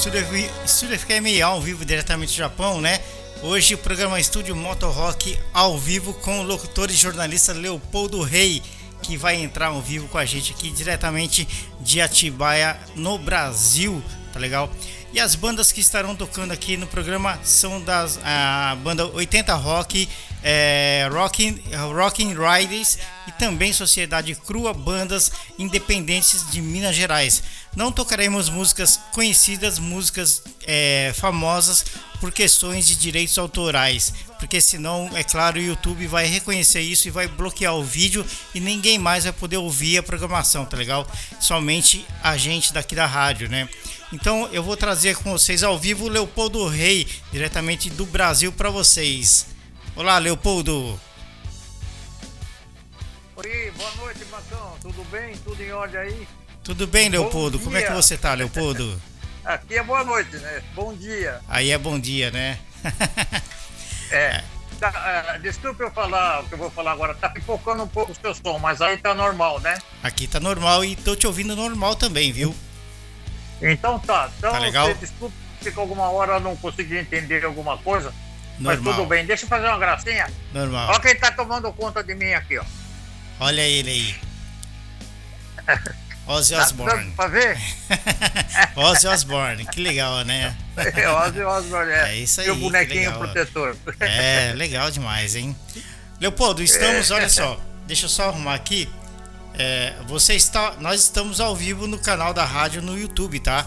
Estúdio FM ao vivo diretamente do Japão, né? Hoje o programa Estúdio Moto Rock ao vivo com o locutor e jornalista Leopoldo Rei, que vai entrar ao vivo com a gente aqui diretamente de Atibaia, no Brasil, tá legal? E as bandas que estarão tocando aqui no programa são das a banda 80 Rock, é, Rockin' Riders e também Sociedade Crua, bandas independentes de Minas Gerais. Não tocaremos músicas conhecidas, músicas é, famosas por questões de direitos autorais, porque senão, é claro, o YouTube vai reconhecer isso e vai bloquear o vídeo e ninguém mais vai poder ouvir a programação, tá legal? Somente a gente daqui da rádio, né? Então eu vou trazer com vocês ao vivo o Leopoldo Rei, diretamente do Brasil para vocês. Olá, Leopoldo. Oi, boa noite, Marcão. Tudo bem? Tudo em ordem aí? Tudo bem, Leopoldo? Como é que você tá, Leopoldo? Aqui é boa noite, né? Bom dia. Aí é bom dia, né? é. Tá, uh, desculpa eu falar o que eu vou falar agora. Tá pipocando um pouco o seu som, mas aí tá normal, né? Aqui tá normal e tô te ouvindo normal também, viu? Então tá. Então, tá legal? Você, desculpa se alguma hora eu não consegui entender alguma coisa. Normal. Mas tudo bem, deixa eu fazer uma gracinha. Normal. Olha quem tá tomando conta de mim aqui, ó. Olha ele aí. Ozzy tá Osbourne. Pra ver? Ozzy Osbourne, que legal, né? É, Ozzy Osbourne, é. É isso aí. E o bonequinho protetor. É, legal demais, hein? Leopoldo, estamos, é. olha só, deixa eu só arrumar aqui. É, você está, nós estamos ao vivo no canal da rádio no YouTube, tá?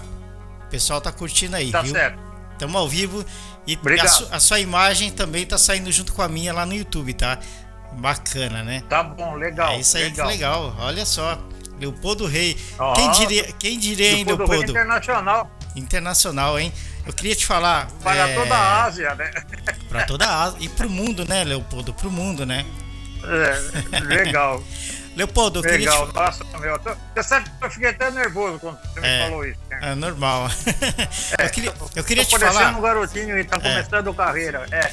O pessoal tá curtindo aí, tá viu? Certo. Estamos ao vivo e a, su, a, sua imagem também tá saindo junto com a minha lá no YouTube, tá? Bacana, né? Tá bom, legal. É isso aí, legal. que legal. Olha só. Leopoldo Rei. Oh, quem diria, quem diria hein, Leopoldo? Leopoldo? internacional. Internacional, hein? Eu queria te falar. Para é... toda a Ásia, né? Para toda a Ásia. E pro mundo, né, Leopoldo? Pro mundo, né? É, legal. Leopoldo, eu Legal, queria te... nossa, meu. Você sabe que eu fiquei até nervoso quando você me é, falou isso. Né? É normal. É, eu queria, eu queria te falar. um garotinho e tá é. começando é. carreira. É.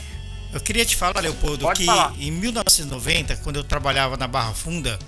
Eu queria te falar, Leopoldo, Pode que falar. em 1990, quando eu trabalhava na Barra Funda,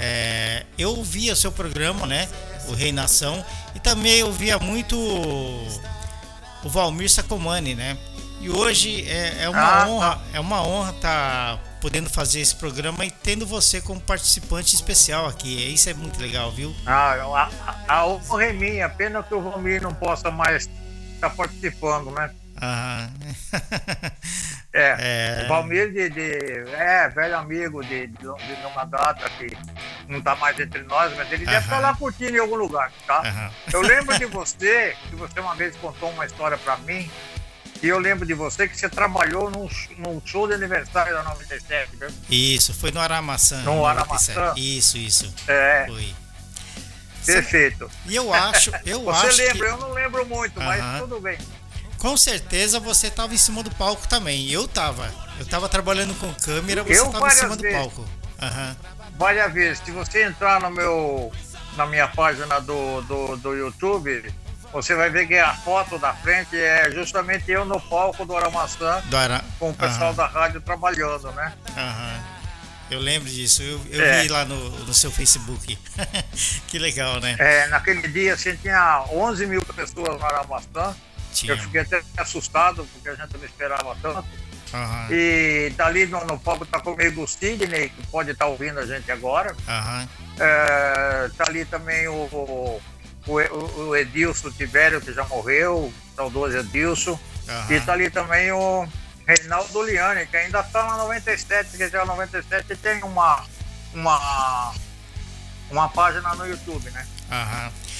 é, eu ouvia seu programa, né? O Rei Nação, e também eu via muito o Valmir Sacomani, né? E hoje é, é uma ah, tá. honra, tá. é uma honra estar tá podendo fazer esse programa e tendo você como participante especial aqui. Isso é muito legal, viu? Ah, a, a honra é minha, pena que o Valmir não possa mais estar tá participando, né? Aham. É, é. O Valmir de, de, é velho amigo de, de, de uma data que não está mais entre nós, mas ele deve estar tá lá curtindo em algum lugar, tá? Eu lembro de você, que você uma vez contou uma história para mim, e eu lembro de você que você trabalhou num, num show de aniversário da 97, né? Isso, foi no Aramaçã. No Aramaçã? Isso, isso. É. Foi. Perfeito. E eu acho, eu você acho. Você lembra? Que... Eu não lembro muito, mas tudo bem com certeza você estava em cima do palco também. Eu tava. Eu tava trabalhando com câmera, você estava em cima vezes. do palco. Uhum. Várias vezes. Se você entrar no meu, na minha página do, do, do YouTube, você vai ver que a foto da frente é justamente eu no palco do Aramaçã do Ara... com o pessoal uhum. da rádio trabalhando, né? Uhum. Eu lembro disso, eu, eu é. vi lá no, no seu Facebook. que legal, né? É, naquele dia assim, tinha 11 mil pessoas no Aramaçã. Tinha. Eu fiquei até assustado, porque a gente não esperava tanto. Uhum. E dali no, no palco tá comigo o Sidney, que pode estar tá ouvindo a gente agora. Uhum. É, tá ali também o, o, o, Edilson Tibério, que já morreu, saudoso Edilson. Uhum. E tá ali também o Reinaldo Liane, que ainda tá na 97, que já 97 tem uma, uma, uma página no YouTube, né?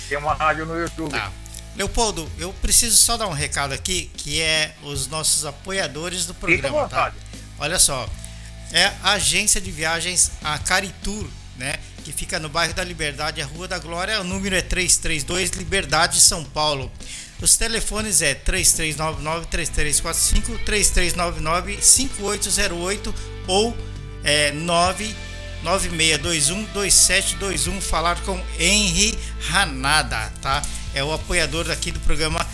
Tem uma rádio no YouTube. Tá. Leopoldo, eu preciso só dar um recado aqui, que é os nossos apoiadores do programa, tá? Olha só, é a agência de viagens a Caritur, né? Que fica no bairro da Liberdade, a Rua da Glória, o número é 332 Liberdade, São Paulo. Os telefones é 3399 3345 3399 5808 ou é 99621 2721 falar com Henry Hanada, tá? é o apoiador aqui do programa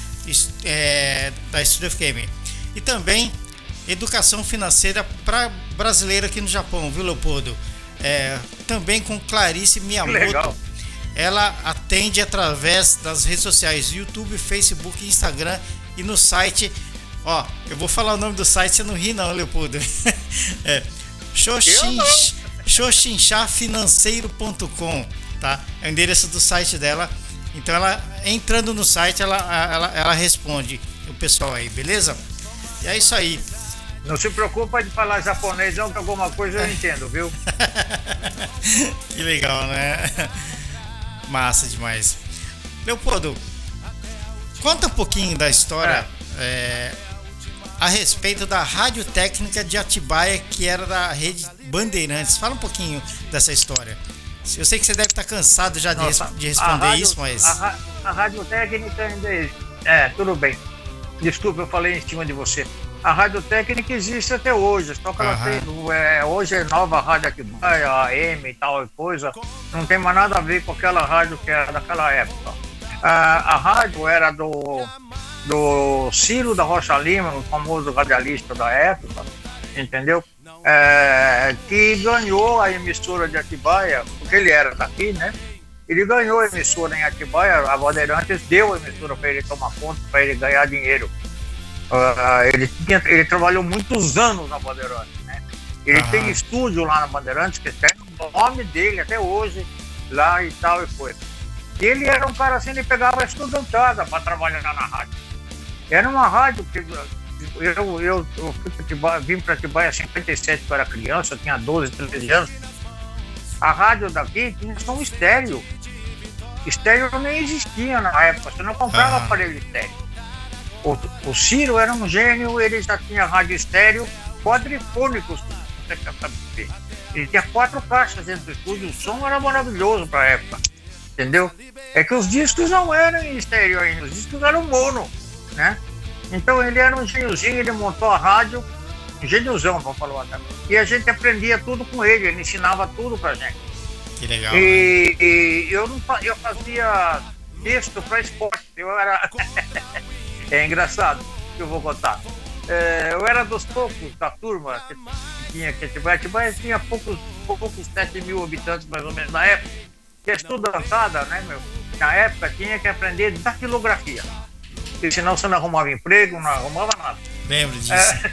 é, da Studio FM. E também educação financeira para brasileiro aqui no Japão, viu, Leopoldo? É, também com Clarice Miyamoto. ela atende através das redes sociais YouTube, Facebook, Instagram e no site. Ó, eu vou falar o nome do site, você não ri não, Leopoldo. é xoxinchafinanceiro.com, tá? É o endereço do site dela. Então ela entrando no site, ela, ela, ela responde o pessoal aí, beleza? E é isso aí. Não se preocupa de falar japonês, não, que alguma coisa eu entendo, viu? que legal, né? Massa demais. Leopoldo, conta um pouquinho da história é. É, a respeito da rádio técnica de Atibaia, que era da rede Bandeirantes. Fala um pouquinho dessa história. Eu sei que você deve estar cansado já Nossa, de, de, responder rádio, isso, mas. A, a rádio técnica ainda. É, tudo bem. Desculpa, eu falei em cima de você a rádio técnica existe até hoje, só que ela tem, é, hoje é nova rádio aqui, a AM e tal coisa, não tem mais nada a ver com aquela rádio que era daquela época. A, a rádio era do, do Ciro da Rocha Lima, o famoso radialista da época, entendeu? É, que ganhou a emissora de Atibaia, porque ele era daqui, né? Ele ganhou a emissora em Atibaia, a Bandeirantes deu a emissora para ele tomar conta, para ele ganhar dinheiro. Uh, ele, tinha, ele trabalhou muitos anos na Bandeirantes, né? Ele uhum. tem estúdio lá na Bandeirantes, que tem o nome dele até hoje, lá e tal e coisa. E ele era um cara assim, ele pegava estudantada para trabalhar na rádio. Era uma rádio que eu, eu, eu, eu vim para Atibaia em 57 para criança, eu tinha 12, 13 anos. A rádio daqui tinha som estéreo. Estéreo nem existia na época, você não comprava uhum. aparelho estéreo. O, o Ciro era um gênio, ele já tinha rádio estéreo quadrifônicos, você quer saber. Ele tinha quatro caixas dentro do estúdio, o som era maravilhoso para a época, entendeu? É que os discos não eram em estéreo ainda, os discos eram mono, né? Então ele era um gêniozinho, ele montou a rádio, gêniozão, vamos falar até. E a gente aprendia tudo com ele, ele ensinava tudo pra gente. Que legal. E, né? e eu, não, eu fazia texto para esporte, eu era. É engraçado que eu vou contar. É, eu era dos poucos da turma que tinha que Atibaia. Atibaia tinha poucos, poucos 7 mil habitantes mais ou menos na época. E estudantada, né, meu? Na época tinha que aprender datilografia. Porque senão você não arrumava emprego, não arrumava nada. Lembro disso. É,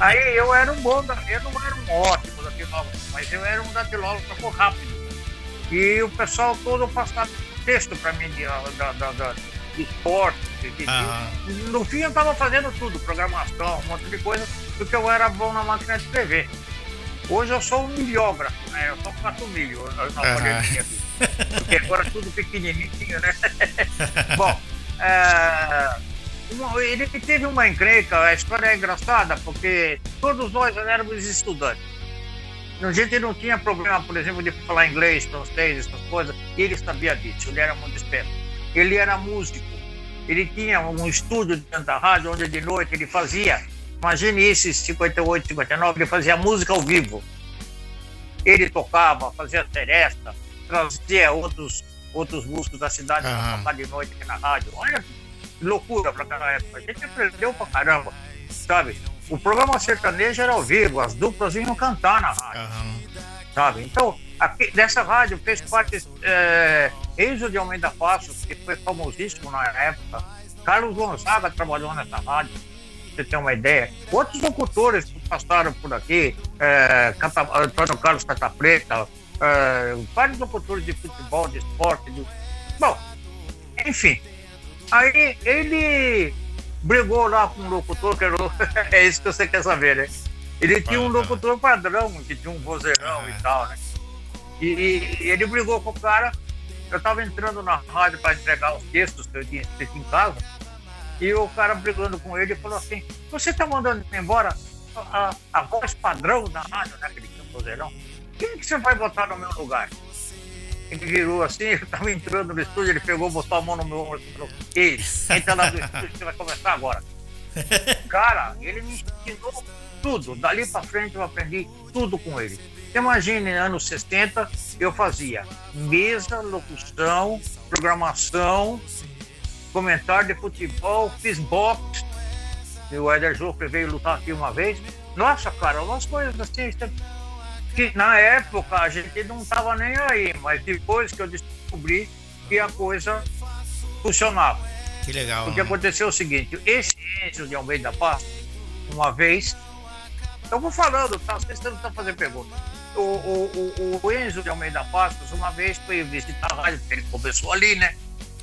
aí eu era um bom, eu não era um ótimo datilógrafo, mas eu era um datilógrafo rápido. E o pessoal todo passava texto para mim de, da, da, da de esporte. Uhum. No fim eu estava fazendo tudo, programação, um monte de coisa, porque eu era bom na máquina de escrever. Hoje eu sou um milhógrafo, né? Eu só faço milho na uhum. Porque agora tudo pequenininho, né? bom, é, ele teve uma encrenca, a história é engraçada, porque todos nós éramos estudantes. A gente não tinha problema, por exemplo, de falar inglês, francês, essas coisas, ele sabia disso, ele era muito esperto. Ele era músico. Ele tinha um estúdio dentro da rádio, onde de noite ele fazia, imagine isso, 58, 59, ele fazia música ao vivo. Ele tocava, fazia seresta, trazia outros, outros músicos da cidade uhum. para tocar de noite aqui na rádio. Olha que loucura para aquela época. A gente aprendeu pra caramba, sabe? O programa sertanejo era ao vivo, as duplas iam cantar na rádio. Uhum. Sabe? Então, aqui, dessa rádio fez parte é, Enzo de Almeida Passos, que foi famosíssimo na época. Carlos Gonzaga trabalhou nessa rádio, pra você ter uma ideia. Outros locutores que passaram por aqui, é, Cata, Antônio Carlos Catapreta, é, vários locutores de futebol, de esporte. De... Bom, enfim. Aí ele brigou lá com um locutor, que era... é isso que você quer saber, né? Ele tinha um locutor padrão, que tinha um vozeirão e tal, né? E, e ele brigou com o cara eu estava entrando na rádio para entregar os textos que eu tinha escrito em casa, e o cara brigando com ele falou assim: Você está mandando embora a, a, voz padrão da rádio, né? Aquele vozeirão. Quem que você vai botar no meu lugar? Ele virou assim, eu estava entrando no estúdio, ele pegou, botou a mão no meu ombro e falou: Ei, entra lá no estúdio, você vai começar agora. Cara, ele me ensinou tudo. Dali para frente eu aprendi tudo com ele. Imagine, anos 60, eu fazia mesa, locução, programação, comentário de futebol, fiz boxe. E o Eder Joffre veio lutar aqui uma vez. Nossa, cara, umas coisas assim, que na época a gente não estava nem aí, mas depois que eu descobri que a coisa funcionava. Que legal. Porque aconteceu o seguinte, esse Enzo de Almeida Paz, uma vez, eu vou falando, tá? Vocês não estão fazendo pergunta. O, o, o, o, Enzo de Almeida Pastos, uma vez foi visitar a rádio, ele começou ali, né?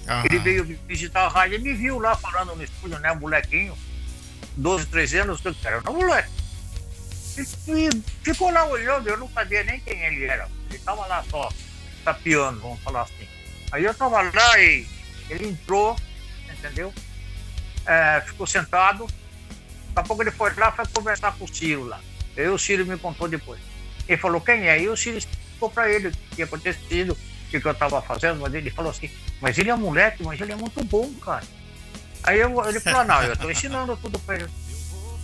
Uhum. Ele veio visitar a rádio e me viu lá falando no estúdio, né? Molequinho, 12, 13 anos, eu era um moleque. E, ficou lá olhando, eu não sabia nem quem ele era. Ele estava lá só, tapeando, vamos falar assim. Aí eu estava lá e ele entrou, entendeu? É, ficou sentado. Daqui a pouco ele foi lá foi conversar com o Ciro lá. Aí o Ciro me contou depois. Ele falou, quem é? E o Ciro explicou para ele o que tinha acontecido, o que, que eu estava fazendo, mas ele falou assim, mas ele é moleque, mas ele é muito bom, cara. Aí eu, ele falou, não, eu estou ensinando tudo para ele.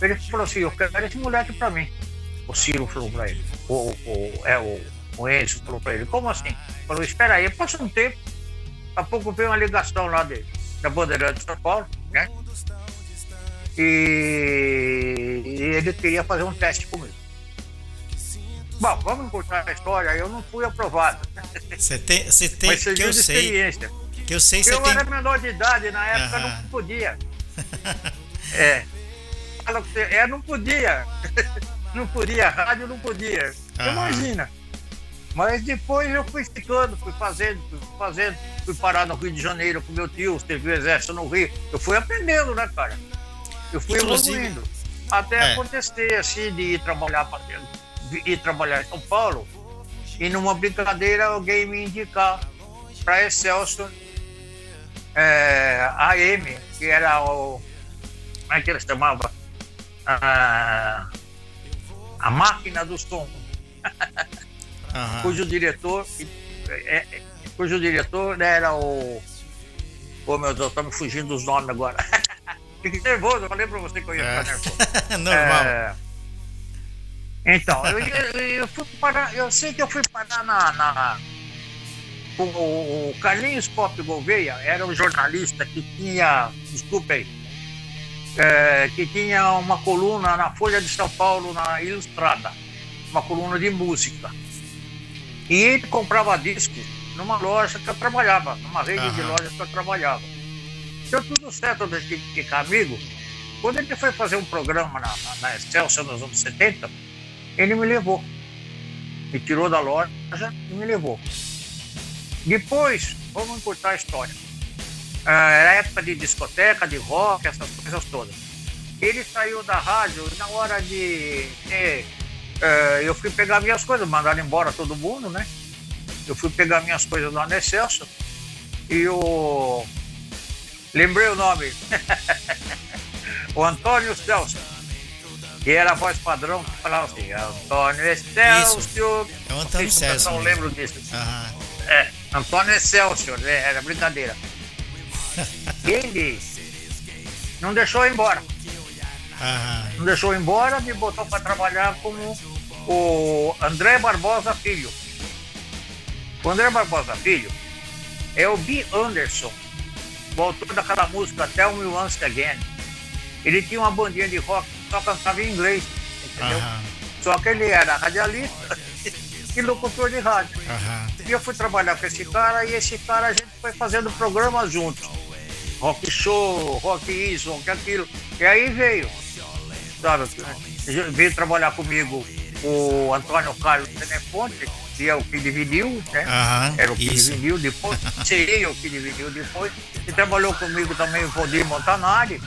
Ele falou assim, eu quero esse moleque para mim. O Ciro falou para ele. O, o, é, o, o Enzo falou para ele, como assim? Falou, espera aí, passou um tempo. Daqui a pouco veio uma ligação lá dele, da Bandeirante de São Paulo, né? E, e ele queria fazer um teste comigo. Bom, vamos contar a história. Eu não fui aprovado. Você tem, você tem Mas que eu sei. Que eu sei Eu tem... era menor de idade, na época uhum. não podia. é. Fala que é, não podia. não podia, rádio não podia. Uhum. Imagina. Mas depois eu fui ficando, fui fazendo, fui fazendo, fui parar no Rio de Janeiro com meu tio, teve o exército no Rio. Eu fui aprendendo, né, cara? Eu fui Inclusive, evoluindo. Até é. acontecer assim de ir trabalhar para dentro ir trabalhar em São Paulo e numa brincadeira alguém me indicar para Excelsior é, AM, que era o. Como é que ele chamava? A, a máquina do som. Uhum. cujo diretor é, é, cujo diretor era o. Pô, meu Deus, tá me fugindo dos nomes agora. Fiquei nervoso, eu falei pra você que eu ia ficar é. nervoso. Normal. É, então, eu, eu, eu, fui parar, eu sei que eu fui parar na. na o, o Carlinhos Pop Gouveia era um jornalista que tinha, desculpe aí, é, que tinha uma coluna na Folha de São Paulo, na Ilustrada, uma coluna de música. E ele comprava discos numa loja que eu trabalhava, numa rede uhum. de lojas que eu trabalhava. Deu tudo certo desde que amigo. Quando ele foi fazer um programa na, na, na Excelsior nos anos 70, ele me levou. Me tirou da loja e me levou. Depois, vamos encurtar a história. Ah, era época de discoteca, de rock, essas coisas todas. Ele saiu da rádio na hora de. uh, eu fui pegar minhas coisas, mandaram embora todo mundo, né? Eu fui pegar minhas coisas lá no Excelso e o. Lembrei o nome. o Antônio Celso que era a voz padrão que falava assim, Antônio Excelsior. É o Antônio Excelsior. Não lembro disso. Uhum. É, Antônio Excelsior, né? era brincadeira. Ele não deixou embora. Uhum. Não deixou embora, me botou para trabalhar como o André Barbosa Filho. O André Barbosa Filho é o B. Anderson, o autor daquela música Tell Me Once Again. Ele tinha uma bandinha de rock só cantava em inglês, entendeu? Só que ele era radialista e locutor de rádio. E eu fui trabalhar com esse cara e esse cara a gente foi fazendo programas juntos. Rock show, rock isso, rock aquilo. E aí veio, sabe? Veio trabalhar comigo o Antônio Carlos Tenefonte, que é o que dividiu, né? Era o que isso. dividiu depois, seria o que dividiu depois. E trabalhou comigo também o Valdir Montanari,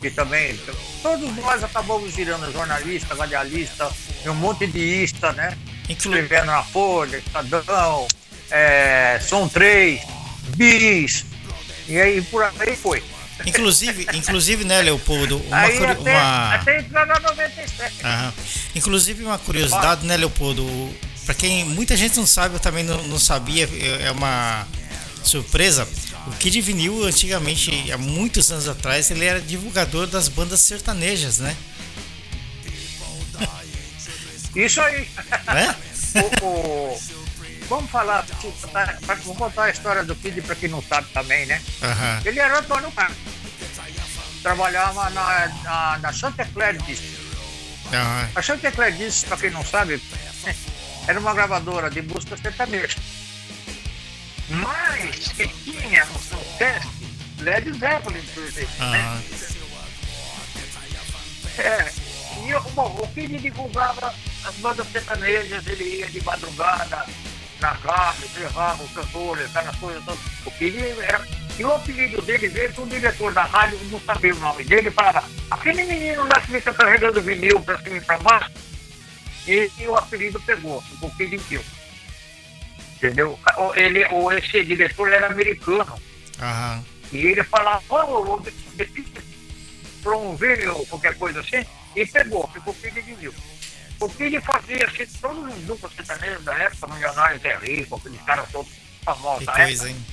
que também todos nós acabamos virando jornalista, radialista, um monte de ista, né? Escrevendo na Folha, Estadão, é, Som 3, Bis, e aí por aí foi. Inclusive, inclusive, né, Leopoldo, uma, aí até, uma... até entrar na 97. Aham. Inclusive uma curiosidade, né, Leopoldo, para quem muita gente não sabe, eu também não, não sabia, é uma surpresa. O Kid Vinil, antigamente, há muitos anos atrás, ele era divulgador das bandas sertanejas, né? Isso aí. É? o, o, vamos falar, vamos contar a história do Kid para quem não sabe também, né? Uhum. Ele era Antônio Carlos. Trabalhava na, na, na Santa. Uhum. A Santa Clara Disc, para quem não sabe, era uma gravadora de música sertaneja. Mas que tinha no seu teste Led Zeppelin, por exemplo. Uhum. Né? É, e bom, o Kid divulgava as bandas sertanejas, ele ia de madrugada na rádio, levava o cantor, aquelas coisas todas. O Kid era. E o apelido dele veio que o diretor da rádio não sabia o nome dele, falava, aquele menino lá que fica carregando vinil pra cima e pra baixo, e, e o apelido pegou, o Kid Kill. Entendeu? Ele, o, esse diretor era americano. E ele falava, oh, promover ou qualquer coisa assim, e pegou, ficou filho de mil. O que ele fazia, assim, todos os duplos sertanejos da época, Milionários é Rico, aqueles caras todos famosos da coisa, época,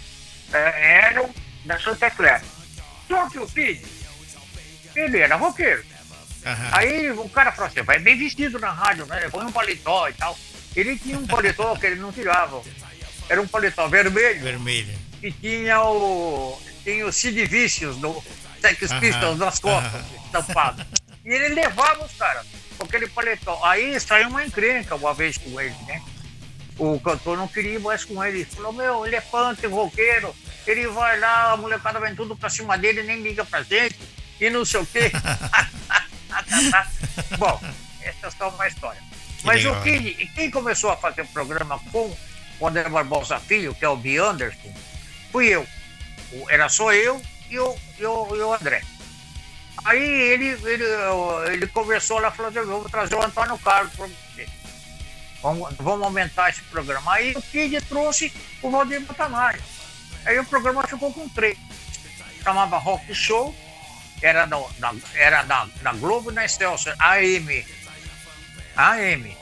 é, eram da Santa Clara. Só que o filho, ele era roqueiro. Uhum. Aí o cara falou assim, vai bem vestido na rádio, né? Põe um paletó e tal. Ele tinha um paletó que ele não tirava. Era um paletó vermelho. Vermelho. E tinha o. Tinha o Sid Vicious do Sex Pistols nas costas, estampado. E ele levava os caras com aquele paletó. Aí saiu uma encrenca uma vez com ele, né? O cantor não queria ir mais com ele. Ele falou, meu, ele é punk, roqueiro. Ele vai lá, a molecada vem tudo pra cima dele, nem liga pra gente. E não sei o quê. Bom, essa é só uma história. Que Mas legal. o que, quem começou a fazer o programa com o André Barbosa Filho, que é o B. Anderson, fui eu. Era só eu e o, e o, e o André. Aí ele, ele, ele conversou lá, falou, eu vou trazer o Antônio Carlos para você. Vamos, vamos aumentar esse programa. Aí o Kid trouxe o Valdir Montanari. Aí o programa ficou com três. Chamava Rock Show, era, na, era na Globo e na Excelsior, AM. AM.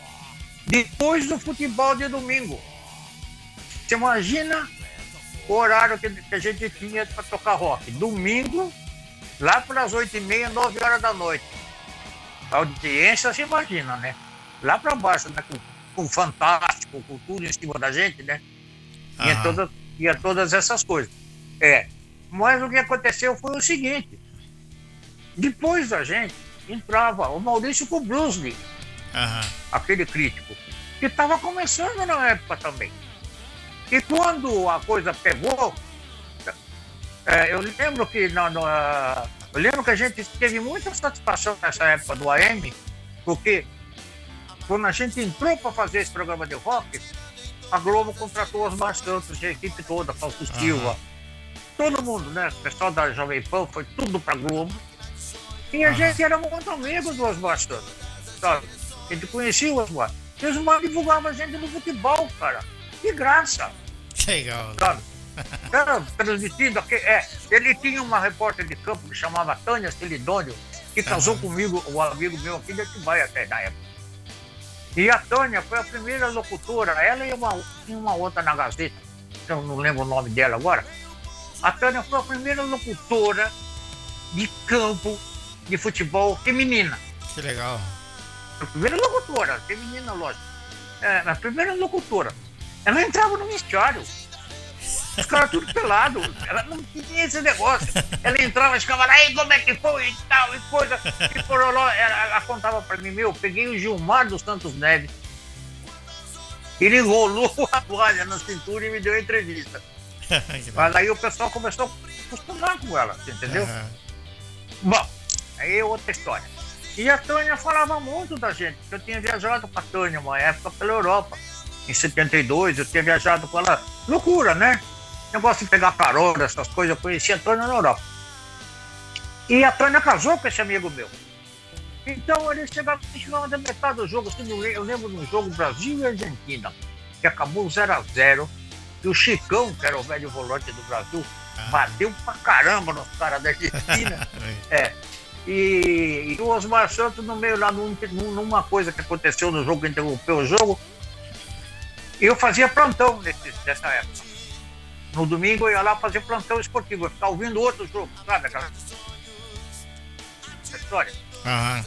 Depois do futebol de domingo. Você imagina o horário que, que a gente tinha para tocar rock. Domingo, lá pelas oito e meia, nove horas da noite. A audiência, você imagina, né? Lá para baixo, né? Com, com Fantástico, com tudo em cima da gente, né? Tinha, uhum. todas, tinha todas essas coisas. É. Mas o que aconteceu foi o seguinte. Depois da gente, entrava o Maurício com Bruce uhum. aquele crítico, que estava começando na época também. E quando a coisa pegou, é, eu lembro que no, no, eu lembro que a gente teve muita satisfação nessa época do AM, porque quando a gente entrou para fazer esse programa de rock, a Globo contratou os Santos, a equipe toda, Fausto uhum. Silva, todo mundo, né? O pessoal da Jovem Pan foi tudo para Globo. E a uhum. gente era muito amigo do Osmar Santos, sabe? A gente conhecia o Osmar. E o Osmar divulgava a gente no futebol, cara. Que graça. Legal. Sabe? Era transmitido aqui. É, ele tinha uma repórter de campo que chamava Tânia Celidônio, que casou uhum. comigo, o um amigo meu aqui de Atibaia até na época. E a Tânia foi a primeira locutora, ela e uma, uma outra na Gazeta, eu não lembro o nome dela agora. A Tânia foi a primeira locutora de campo de futebol feminina. Que legal. A primeira locutora, feminina, lógico. É, a primeira locutora. Ela entrava no vestiário. Os caras tudo pelado. Ela não tinha esse negócio. Ela entrava, ficava lá, e como é que foi e tal, e coisa. E por ela, ela contava pra mim, meu, peguei o Gilmar dos Santos Neves. Ele enrolou a toalha na cintura e me deu a entrevista. Mas aí o pessoal começou a acostumar com ela, entendeu? Uhum. Bom, aí é outra história. E a Tânia falava muito da gente, eu tinha viajado com a Tânia uma época pela Europa em 72, eu tinha viajado com ela. Loucura, né? Negócio de pegar carona, essas coisas. Eu conheci a Tânia na Europa. E a Tânia casou com esse amigo meu. Então ele chegava, chegava da metade do jogo. Assim, eu lembro de um jogo Brasil e Argentina, que acabou 0 a 0 E o Chicão, que era o velho volante do Brasil, ah. bateu pra caramba nos caras da Argentina. é. E, e, o Osmar Santos no meio lá num, numa coisa que aconteceu no jogo, que interrompeu o jogo, eu fazia plantão nesse, nessa época. No domingo eu ia lá fazer plantão esportivo, eu ficava ouvindo outro jogo, sabe aquela história? Aham.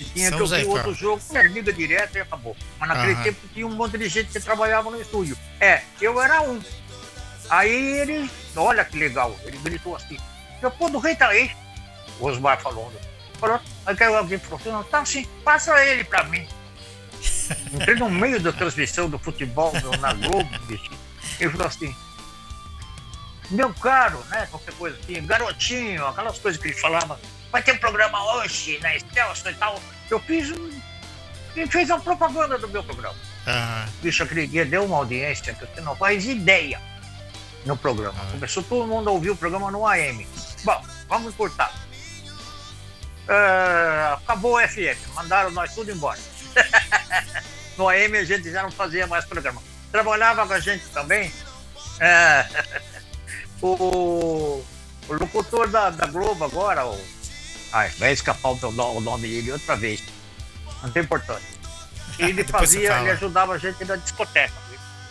E tinha que ouvir outro jogo, né, liga direto e acabou. Mas naquele Aham. tempo tinha um monte de gente que trabalhava no estúdio. É, eu era um. Aí ele, olha que legal, ele gritou assim, eu pô, do rei tá aí. O Osmar falou, falou, aí alguém falou assim, tá assim, passa ele pra mim. Entrei no meio da transmissão do futebol na Globo, bicho. Ele falou assim, meu caro, né? Qualquer coisa assim, garotinho, aquelas coisas que ele falava, vai ter um programa hoje na Excelsior e tal. Eu fiz um. Ele fez uma propaganda do meu programa. Uhum. Bicho, aquele dia deu uma audiência que você não faz ideia no programa. Uhum. Começou todo mundo a ouvir o programa no AM. Bom, vamos cortar. Uh, acabou o FM, mandaram nós tudo embora. no AM a gente já não fazia mais programa. Trabalhava com a gente também. É, o, o locutor da, da Globo agora, o, ai, vai escapar o, o nome dele outra vez. Não tem importância. Ele fazia, ele ajudava a gente na discoteca.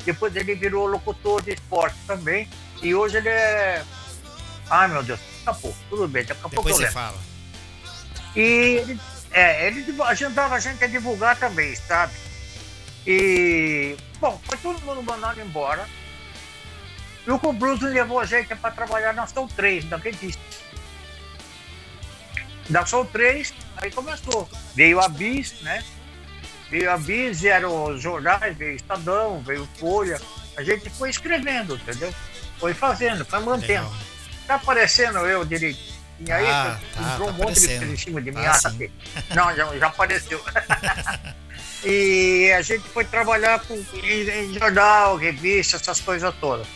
Depois ele virou locutor de esporte também. E hoje ele é. Ai meu Deus, acabou, tudo bem, daqui a pouco eu você fala. E ele, é, ele ajudava a gente a divulgar também, sabe? E, bom, foi todo mundo mandado embora. E o Bruce levou a gente para trabalhar na Soul 3, da revista. Da Soul 3, aí começou. Veio a Bis, né? Veio a Bis, eram os jornais, veio Estadão, veio Folha. A gente foi escrevendo, entendeu? Foi fazendo, foi mantendo. Legal. Tá aparecendo eu direito. E aí ah, tá, entrou tá um monte de em cima de mim. Ah, tá Não, já, já apareceu. e a gente foi trabalhar com, em, em jornal, revista, essas coisas todas.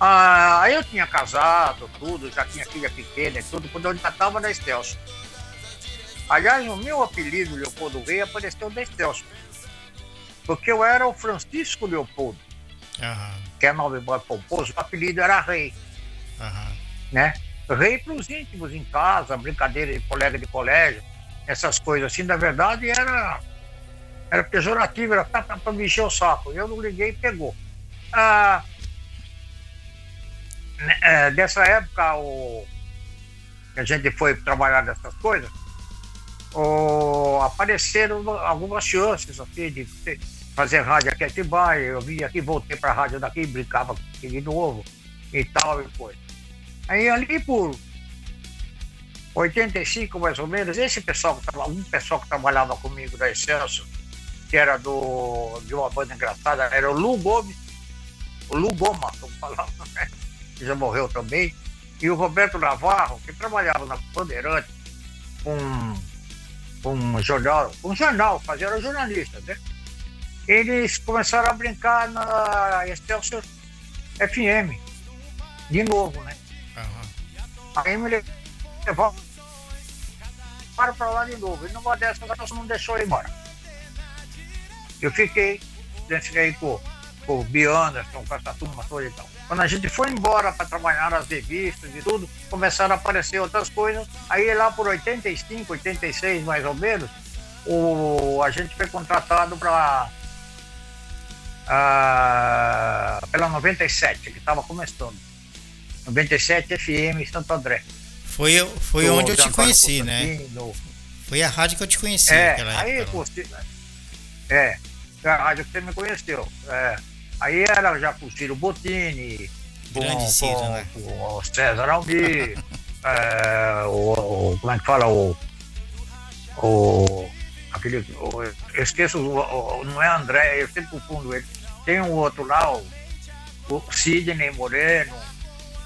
Ah, aí eu tinha casado, tudo, já tinha filha pequena e tudo, quando eu já estava na Estelso. Aliás, o meu apelido, Leopoldo Rei, apareceu da Estelso. Porque eu era o Francisco Leopoldo, uhum. que é nome mais pomposo, o apelido era Rei. Uhum. Né? Rei para os íntimos em casa, brincadeira de colega de colégio, essas coisas assim, na verdade era, era pejorativo, era para me encher o saco. Eu não liguei e pegou. Ah, né, é, dessa época o, a gente foi trabalhar nessas coisas, o, apareceram algumas chances assim, de fazer rádio aqui em Atibaia. Eu vim aqui, voltei para a rádio daqui, brincava de novo e tal e coisa. Aí ali por 85 mais ou menos, esse pessoal, um pessoal que trabalhava comigo da Excelso, que era do, de uma banda engraçada, era o Lu Gomes, o Lu Goma, como falava, né? que já morreu também, e o Roberto Navarro, que trabalhava na Bandeirante, com um jornal, um jornal, fazia jornalista, né? Eles começaram a brincar na Excelsior FM, de novo, né? Aí me levaram para lá de novo. E numa dessas, não deixou ir embora. Eu fiquei, fiquei com, com o Bianderson, com essa turma toda e tal. Quando a gente foi embora para trabalhar nas revistas e tudo, começaram a aparecer outras coisas. Aí lá por 85, 86 mais ou menos, o, a gente foi contratado para uh, pela 97, que estava começando. 97 FM Santo André. Foi, foi do, onde eu te conheci, né? Foi a rádio que eu te conheci. É, aí, época, é, a rádio que você me conheceu. É. Aí era já com o Ciro Bottini, com, Ciro, com, né? com o César Almir, é, o, o, como é que fala, o, o aquele, o, eu esqueço, o, não é André, eu sempre confundo ele. Tem um outro lá, o, o Sidney Moreno,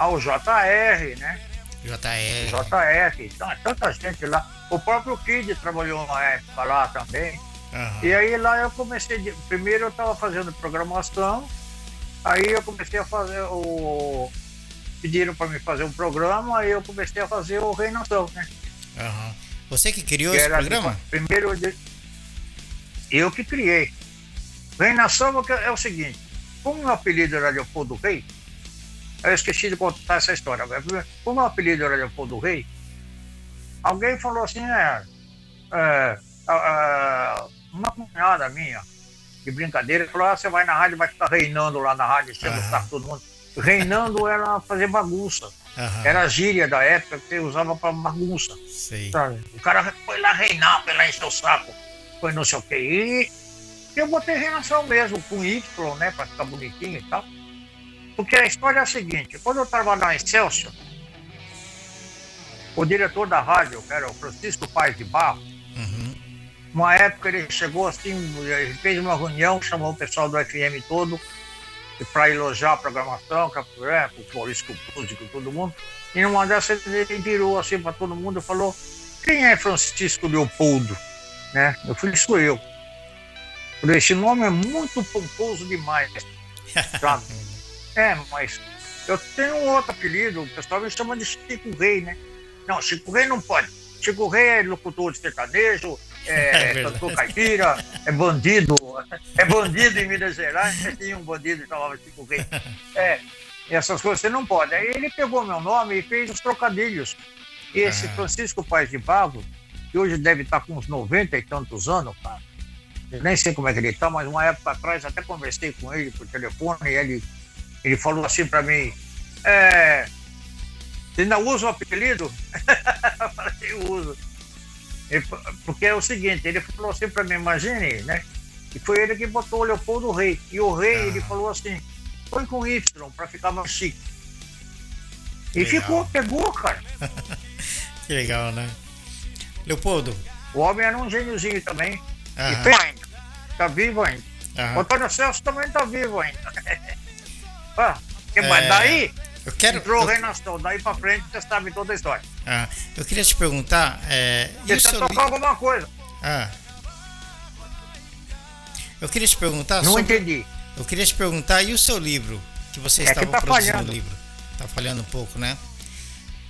ah, o JR, né? JR. JR, então, é tanta gente lá. O próprio Kid trabalhou uma época lá também. Uhum. E aí lá eu comecei, primeiro eu estava fazendo programação, aí eu comecei a fazer o. Pediram para me fazer um programa, aí eu comecei a fazer o Reinação, né? Uhum. Você que criou que esse programa? primeiro eu que criei. Reinação é o seguinte, como o apelido era Leopoldo Rei, eu esqueci de contar essa história. Como o apelido era Leopoldo Rei, alguém falou assim, é, é, é uma cunhada minha, de brincadeira, falou: ah, você vai na rádio, vai ficar reinando lá na rádio, chama uhum. todo mundo. Reinando era fazer bagunça. Uhum. Era a gíria da época que você usava para bagunça. O cara foi lá reinar, foi lá encher o saco, foi não sei o quê. E eu botei reinação mesmo, com Y, né, para ficar bonitinho e tal. Porque a história é a seguinte: quando eu trabalhava em Excelsior, o diretor da rádio, que era o Francisco Paz de Barro, uhum Uma época ele chegou assim, ele fez uma reunião, chamou o pessoal do FM todo para elogiar a programação, com o Maurício Cupuzzi, com todo mundo. E numa dessas ele virou assim para todo mundo e falou: Quem é Francisco Leopoldo? Né? Eu falei: Sou eu. Esse nome é muito pomposo demais. Sabe? É, mas eu tenho um outro apelido, o pessoal me chama de Chico Rei, né? Não, Chico Rei não pode. Chico Rei é locutor de sertanejo, é, é cantor caipira, é bandido. É bandido em Minas Gerais, tinha um bandido que chamava Chico Rei. É, essas coisas você não pode. Aí ele pegou meu nome e fez os trocadilhos. E esse ah. Francisco Paz de Bago, que hoje deve estar com uns 90 e tantos anos, cara. Eu nem sei como é que ele está, mas uma época atrás até conversei com ele por telefone e ele, ele falou assim para mim, é, você ainda usa o apelido? eu falei, eu uso. Ele, porque é o seguinte, ele falou assim para mim, imagine, né? E foi ele que botou o Leopoldo Rei. E o rei, ah. ele falou assim, põe com Y para ficar mais chique. E legal. ficou, pegou, cara. que legal, né? Leopoldo. O homem era um gêniozinho também. Aham. E tem ainda. Tá vivo ainda. Aham. O Antônio Celso também tá vivo ainda. ah, que é... mais? Daí eu quero. Entrou eu... Renação, daí pra frente você sabe toda a história. Ah, eu queria te perguntar. É, Deixa eu tocar li... alguma coisa. Ah. Eu queria te perguntar. Não sobre... entendi. Eu queria te perguntar, e o seu livro? Que você é estava que tá produzindo falhando. o livro? Tá falhando um pouco, né?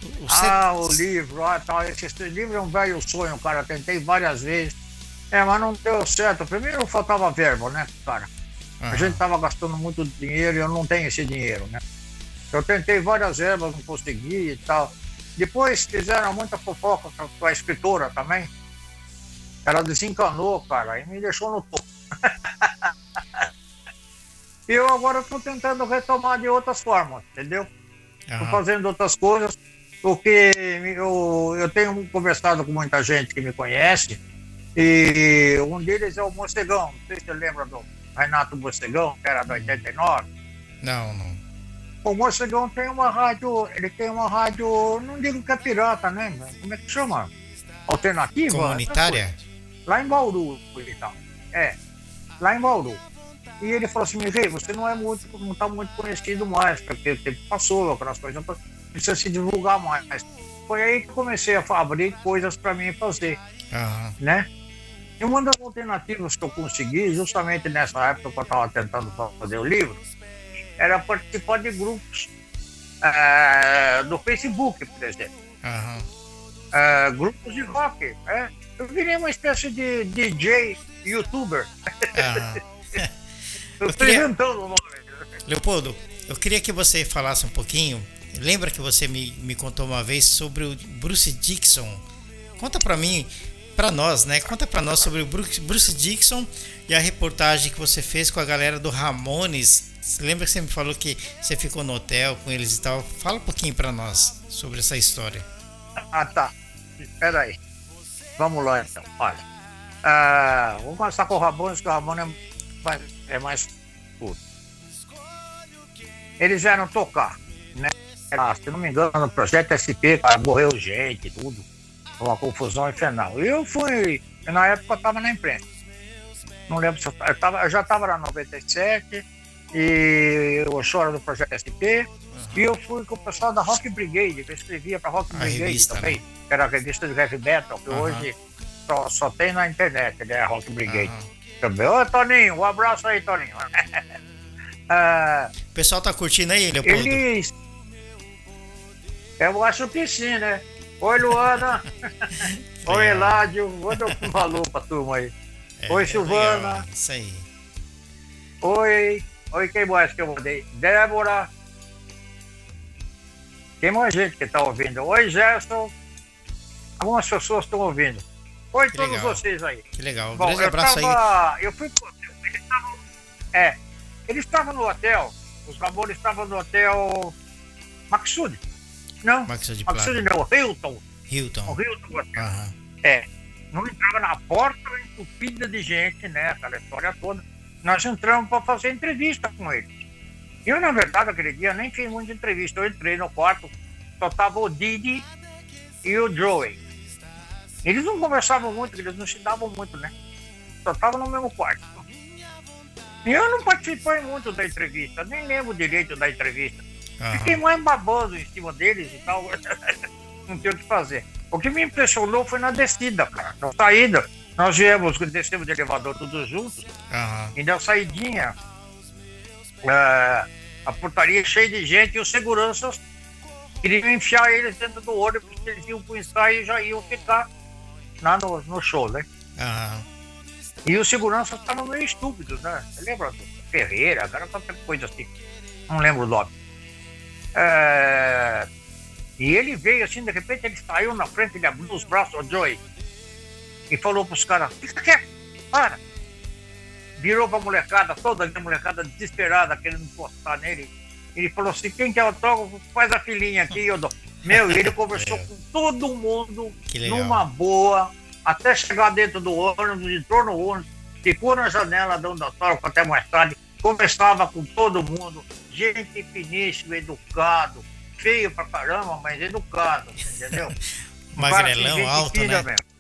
O ah, o livro, ah, tá. Esse, esse livro é um velho sonho, cara. Tentei várias vezes. É, mas não deu certo. Primeiro faltava verbo, né, cara? A gente tava gastando muito dinheiro e eu não tenho esse dinheiro, né? Eu tentei várias vezes, não consegui e tal. Depois fizeram muita fofoca com a escritora também. Ela desencanou, cara, e me deixou no topo. e eu agora estou tentando retomar de outras formas, entendeu? Estou fazendo outras coisas, porque eu, eu tenho conversado com muita gente que me conhece, e um deles é o Mocegão. Não sei se você lembra do Renato Mocegão, que era do 89. Não, não. O Mocegão tem uma rádio, ele tem uma rádio, não digo que é pirata, né? Como é que chama? Alternativa? Comunitária? Lá em Bauru, então. É, lá em Bauru. E ele falou assim, Rei, você não é muito, não está muito conhecido mais, porque o tempo passou, aquelas coisas, então precisa se divulgar mais. Foi aí que comecei a abrir coisas para mim fazer, uhum. né? E uma das alternativas que eu consegui, justamente nessa época que eu estava tentando fazer o livro, era participar de grupos uh, do Facebook, por exemplo. Uhum. Uh, grupos de rock. Né? Eu virei uma espécie de DJ, youtuber. Uhum. eu queria... inventando o nome. Leopoldo, eu queria que você falasse um pouquinho. Lembra que você me, me contou uma vez sobre o Bruce Dixon? Conta para mim, para nós, né? Conta para nós sobre o Bruce Dixon e a reportagem que você fez com a galera do Ramones lembra que você me falou que você ficou no hotel com eles e tal? Fala um pouquinho para nós sobre essa história. Ah, tá. Espera aí. Vamos lá então. Olha. Ah, vamos começar com o Ramones, que o Ramones é mais, é mais curto. Eles vieram tocar, né? Ah, se não me engano, no projeto SP, morreu gente, tudo. Uma confusão infernal. E eu fui, na época eu estava na imprensa. Não lembro se eu, eu, tava, eu já estava lá em 97 e o choro do Projeto SP. Uhum. E eu fui com o pessoal da Rock Brigade, que eu escrevia para Rock a Brigade revista, também, né? que era a revista de heavy metal, que uhum. hoje só, só, tem na internet, né? A Rock Brigade. Uhum. Também. Ô, Toninho, um abraço aí, Toninho. ah, o pessoal tá curtindo aí, Leopoldo? Eles... Eu acho que sim, né? Oi, Luana. Oi, Eládio. Manda um alô pra turma aí. É, Oi, Silvana. Legal. Isso aí. Oi. Oi, quem mais que eu mandei? Débora. Tem mais gente que está ouvindo. Oi, Gerson. Algumas pessoas estão ouvindo. Oi, que todos legal. vocês aí. Que legal. Um Bom, grande abraço tava, aí. Eu fui pro hotel. Eles estavam, é, eles estavam no hotel. Os Ramones estavam no hotel Maxud. Não, Maxud, Maxud não, Hilton. Hilton. O Hilton. Uhum. É. Não entrava na porta entupida de gente, né? Aquela história toda nós entramos para fazer entrevista com ele. Eu, na verdade, aquele dia nem fiz muita entrevista. Eu entrei no quarto, só tava o Didi e o Joey. Eles não conversavam muito, eles não se davam muito, né? Só estavam no mesmo quarto. E eu não participei muito da entrevista, nem lembro direito da entrevista. Uhum. Fiquei mais baboso em cima deles e tal. não tem o que fazer. O que me impressionou foi na descida, cara. Na saída, nós viemos, descemos de elevador todos juntos. Uhum. E na saidinha, uh, a portaria cheia de gente e os seguranças queriam enfiar eles dentro do ônibus, porque eles iam pro ensaio e já iam ficar lá no, no show, né? Uhum. E os seguranças estavam meio estúpidos, né? Você lembra do Ferreira, agora tanta coisa assim. Não lembro o nome. É... E ele veio assim, de repente ele saiu na frente, ele abriu os braços ao Joey e falou pros caras, fica quieto, para. Virou pra molecada, toda a molecada desesperada, querendo encostar nele. Ele falou assim, quem quer autógrafo, faz a filhinha aqui, eu dou. Meu, ele conversou com todo mundo numa boa, até chegar dentro do ônibus, entrou no ônibus, ficou na janela dando autógrafo até mais tarde, conversava com todo mundo, gente finíssima, educado, feio pra caramba, mas educado, entendeu? Magrelão, assim, alto, né? Mesmo.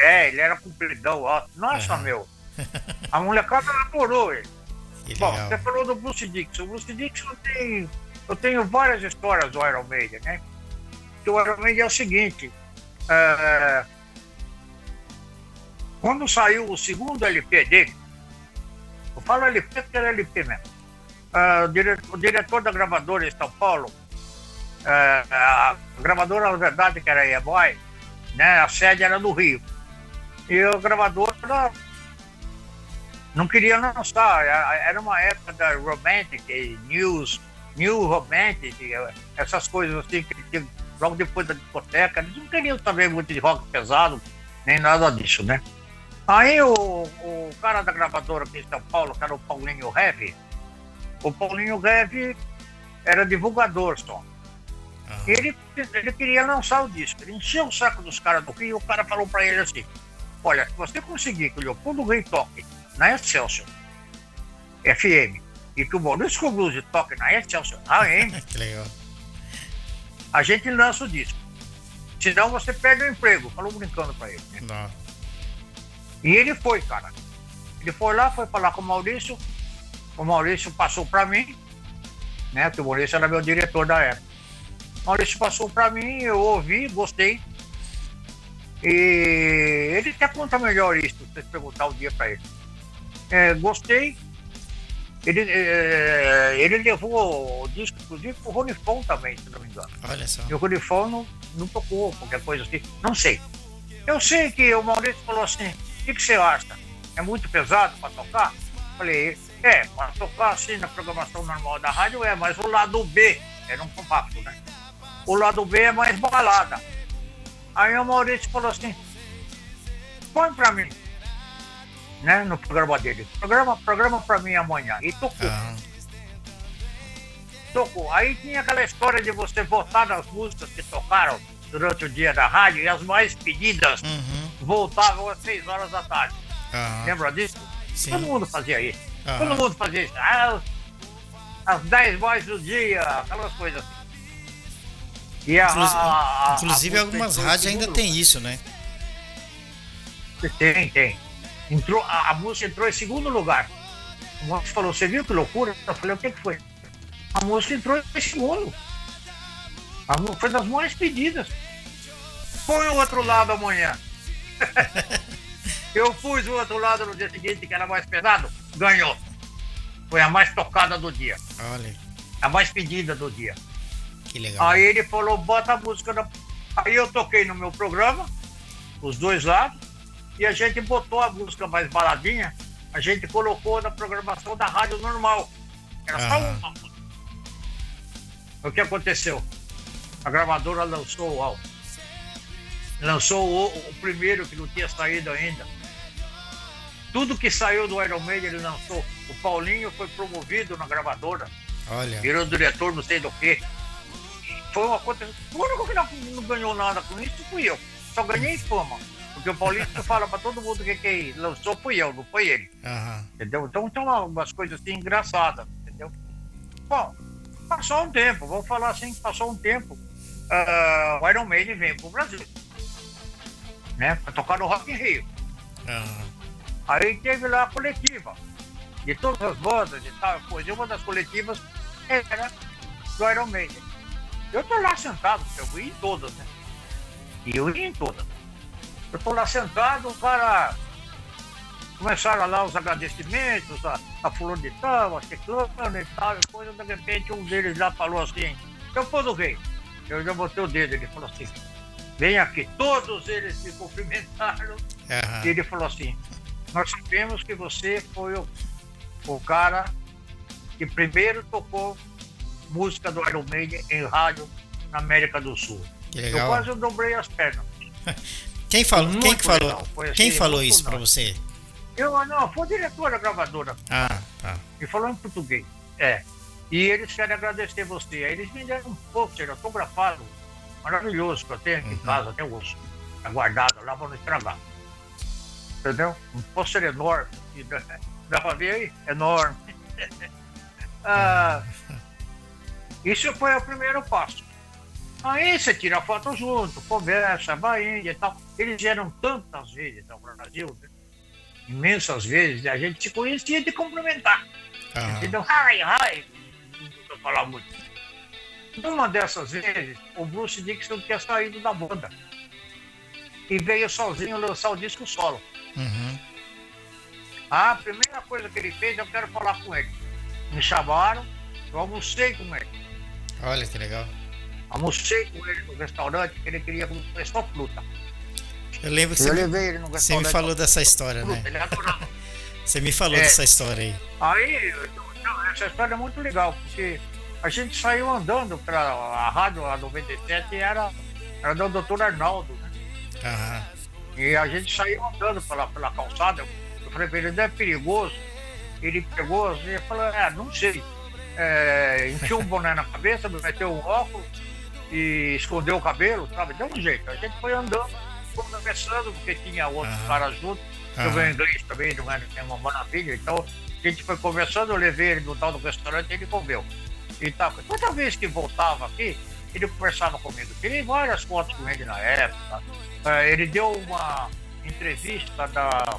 É, ele era compridão, alto. Nossa, uhum. meu, a molecada adorou ele. Bom, você falou do Bruce Dixon. O Bruce Dixon tem. Eu tenho várias histórias do Iron Maiden, né? O Iron Maiden é o seguinte. É, quando saiu o segundo LP dele, eu falo LP porque era LP mesmo. O, diretor, o, da gravadora em São Paulo, uh, a gravadora, na verdade, que era a E-Boy, né, a sede era no Rio. E a gravadora não queria lançar. Era uma época da Romantic, News, New Romantic, essas coisas assim, que logo depois da discoteca, eles não queriam saber muito de rock pesado, nem nada disso, né? Aí o, o cara da gravadora aqui em São Paulo, que era o Paulinho Heavy, o Paulinho Heavy era divulgador só. Uhum. Ele, ele queria lançar o disco, ele encheu o saco dos caras do Rio e o cara falou para ele assim: Olha, se você conseguir que o Leopoldo Rei toque na Excelsior FM e que o Maurício Blues toque na Excelsior AM, que legal. a gente lança o disco. Senão você perde o emprego. Falou brincando pra ele. Né? E ele foi, cara. Ele foi lá, foi falar com o Maurício. O Maurício passou pra mim, né? Que o Maurício era meu diretor da época. O Maurício passou pra mim, eu ouvi, gostei. E ele até conta melhor isso, se você perguntar o dia pra ele é, gostei. Ele, é, ele levou o disco, inclusive, pro Ronifon também, se não me engano. Olha só. E o Ronifon não, não tocou, qualquer coisa assim. Não sei. Eu sei que o Maurício falou assim: o que, que você acha? É muito pesado para tocar? Falei: é, tocar assim na programação normal da rádio é, mas o lado B era um compacto, né? O lado B é mais balada. Aí o Maurício falou assim: põe para mim né, no programa dele. Programa, programa pra mim amanhã. E tocou. Ah. Tocou. Aí tinha aquela história de você votar nas músicas que tocaram durante o dia da rádio e as mais pedidas uhum. voltavam às 6 horas da tarde. Uhum. Lembra disso? Sim. Todo mundo fazia isso. Uhum. Todo mundo fazia isso. Às, às 10 mais do dia, aquelas coisas assim. E a, inclusive, a, a, inclusive algumas rádios ainda tem isso, né? Tem, tem. Entrou, a, música entrou em segundo lugar. O Moço falou, você viu que loucura? Eu falei, o que, que foi? A música entrou em segundo. A, foi das mais pedidas. Põe o outro lado amanhã. Eu pus o outro lado no dia seguinte, que era mais pesado, ganhou. Foi a mais tocada do dia. Olha. A mais pedida do dia. Que legal. Aí ele falou, bota a música. Na... Aí eu toquei no meu programa, os dois lados e a gente botou a música mais baladinha, a gente colocou na programação da rádio normal. Era só uma. O que aconteceu? A gravadora lançou o álbum. Lançou o, o, primeiro que não tinha saído ainda. Tudo que saiu do Iron Maiden ele lançou. O Paulinho foi promovido na gravadora. Olha. Virou diretor não sei do que. Foi uma coisa. O único que não, não ganhou nada com isso fui eu. Só ganhei fama. Porque o Paulista fala pra todo mundo que quem lançou fui eu, não foi ele. Uhum. Entendeu? Então tem umas coisas assim engraçadas, entendeu? Bom, passou um tempo, vou falar assim, passou um tempo. Uh, o Iron Maiden veio pro Brasil. né? Pra tocar no Rock in Rio. Uhum. Aí teve lá a coletiva. De todas as bandas e tal, coisa. E uma das coletivas era do Iron Maiden. Eu tô lá sentado, eu ia em todas, né? E eu ia em todas. Eu tô lá sentado, o cara começaram lá os agradecimentos, a, a fulano de tal, a ciclano e tal, e coisa, de repente um deles lá falou assim, eu pô do rei. Eu já botei o dedo, ele falou assim, vem aqui. Todos eles me cumprimentaram. Uhum. E ele falou assim, nós sabemos que você foi o, o cara que primeiro tocou música do Iron Maiden em rádio na América do Sul. Eu quase dobrei as pernas. Quem falou? Quem falou? Assim, quem falou isso para você? Eu não, foi o diretor da gravadora. Ah, tá. E falou em português. É. E eles querem agradecer você. Aí eles me deram um pôster autografado, maravilhoso, que eu tenho aqui uhum. em casa, até hoje. Tá guardado lá para não estragar. Entendeu? Um pôster enorme. Dá para ver aí? Enorme. ah, isso foi o primeiro passo. Aí você tira foto junto, conversa, vai indo e tal. Eles vieram tantas vezes ao Brasil, né? imensas vezes, a gente se conhecia de cumprimentar. Uhum. Entendeu? Ai, ai, não falar muito. Numa dessas vezes, o Bruce Dixon tinha saído da banda e veio sozinho lançar o disco solo. Uhum. A primeira coisa que ele fez, eu quero falar com ele. Me chamaram, eu almocei com ele. Olha que legal. Almocei com ele no restaurante, ele queria comer só fruta. Eu lembro que eu você, me, você me falou dessa história, né? você me falou é, dessa história aí. Aí, essa história é muito legal, porque a gente saiu andando para a rádio, a 97, era, era do doutor Arnaldo, né? Uhum. E a gente saiu andando pela, pela calçada. Eu falei para ele, não é perigoso? Ele pegou assim, e falou, é, não sei. É, enfiou um boné na cabeça, meteu um óculos e escondeu o cabelo, sabe? Deu um jeito. A gente foi andando conversando, porque tinha outros uhum. caras juntos. Eu venho inglês também, não é, é uma maravilha. Então, a gente foi conversando, eu levei ele no tal do restaurante e ele comeu. E tal. Toda vez que voltava aqui, ele conversava comigo. Tirei várias fotos com ele na época. É, ele deu uma entrevista da.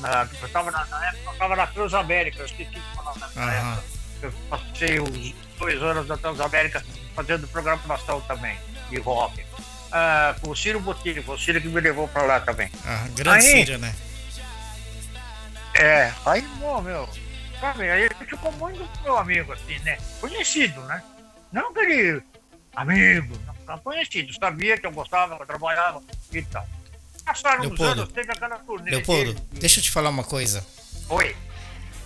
Na, eu estava na, na, época, eu estava na Transamérica, eu esqueci de falar nessa uhum. época. Eu passei os dois anos na Transamérica fazendo programação também, de rock ah, com o Ciro Botelho, foi o Ciro que me levou pra lá também. Ah, grande aí, Ciro, né? É, aí, bom, meu, sabe, aí ele ficou muito meu amigo, assim, né? Conhecido, né? Não aquele amigo, não, conhecido, sabia que eu gostava, que eu trabalhava e tal. Passaram Leopoldo, anos, teve aquela turnê. Leopoldo, dele, deixa eu te falar uma coisa. Oi.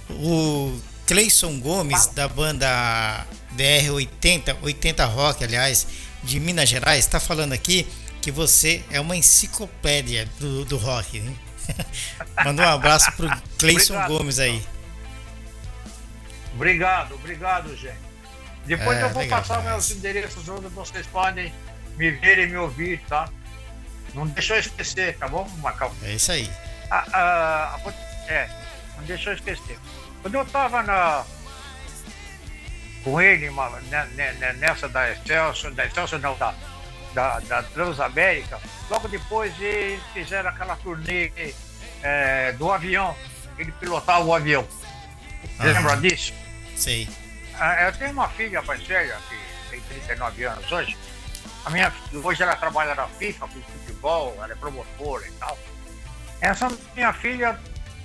O Cleison Gomes, da banda DR80, 80 Rock, aliás, de Minas Gerais, está falando aqui que você é uma enciclopédia do, do rock. Hein? Manda um abraço pro Cleison Gomes aí. Obrigado, obrigado, gente. Depois é, eu vou legal, passar meus endereços onde vocês podem me ver e me ouvir, tá? Não deixa eu esquecer, tá bom, Macau? É isso aí. Ah, ah, é, não deixa eu esquecer. Quando eu tava na, com ele uma, né, né, né, nessa da Excelsior, da Excelsior não, da, da, da Transamérica. Logo depois eles fizeram aquela turnê é, do avião, ele pilotava o avião. Você ah, lembra disso? Sei. É, eu tenho uma filha mais velha, que tem 39 anos hoje. A minha, hoje ela trabalha na FIFA com futebol, ela é promotora e tal. Essa minha filha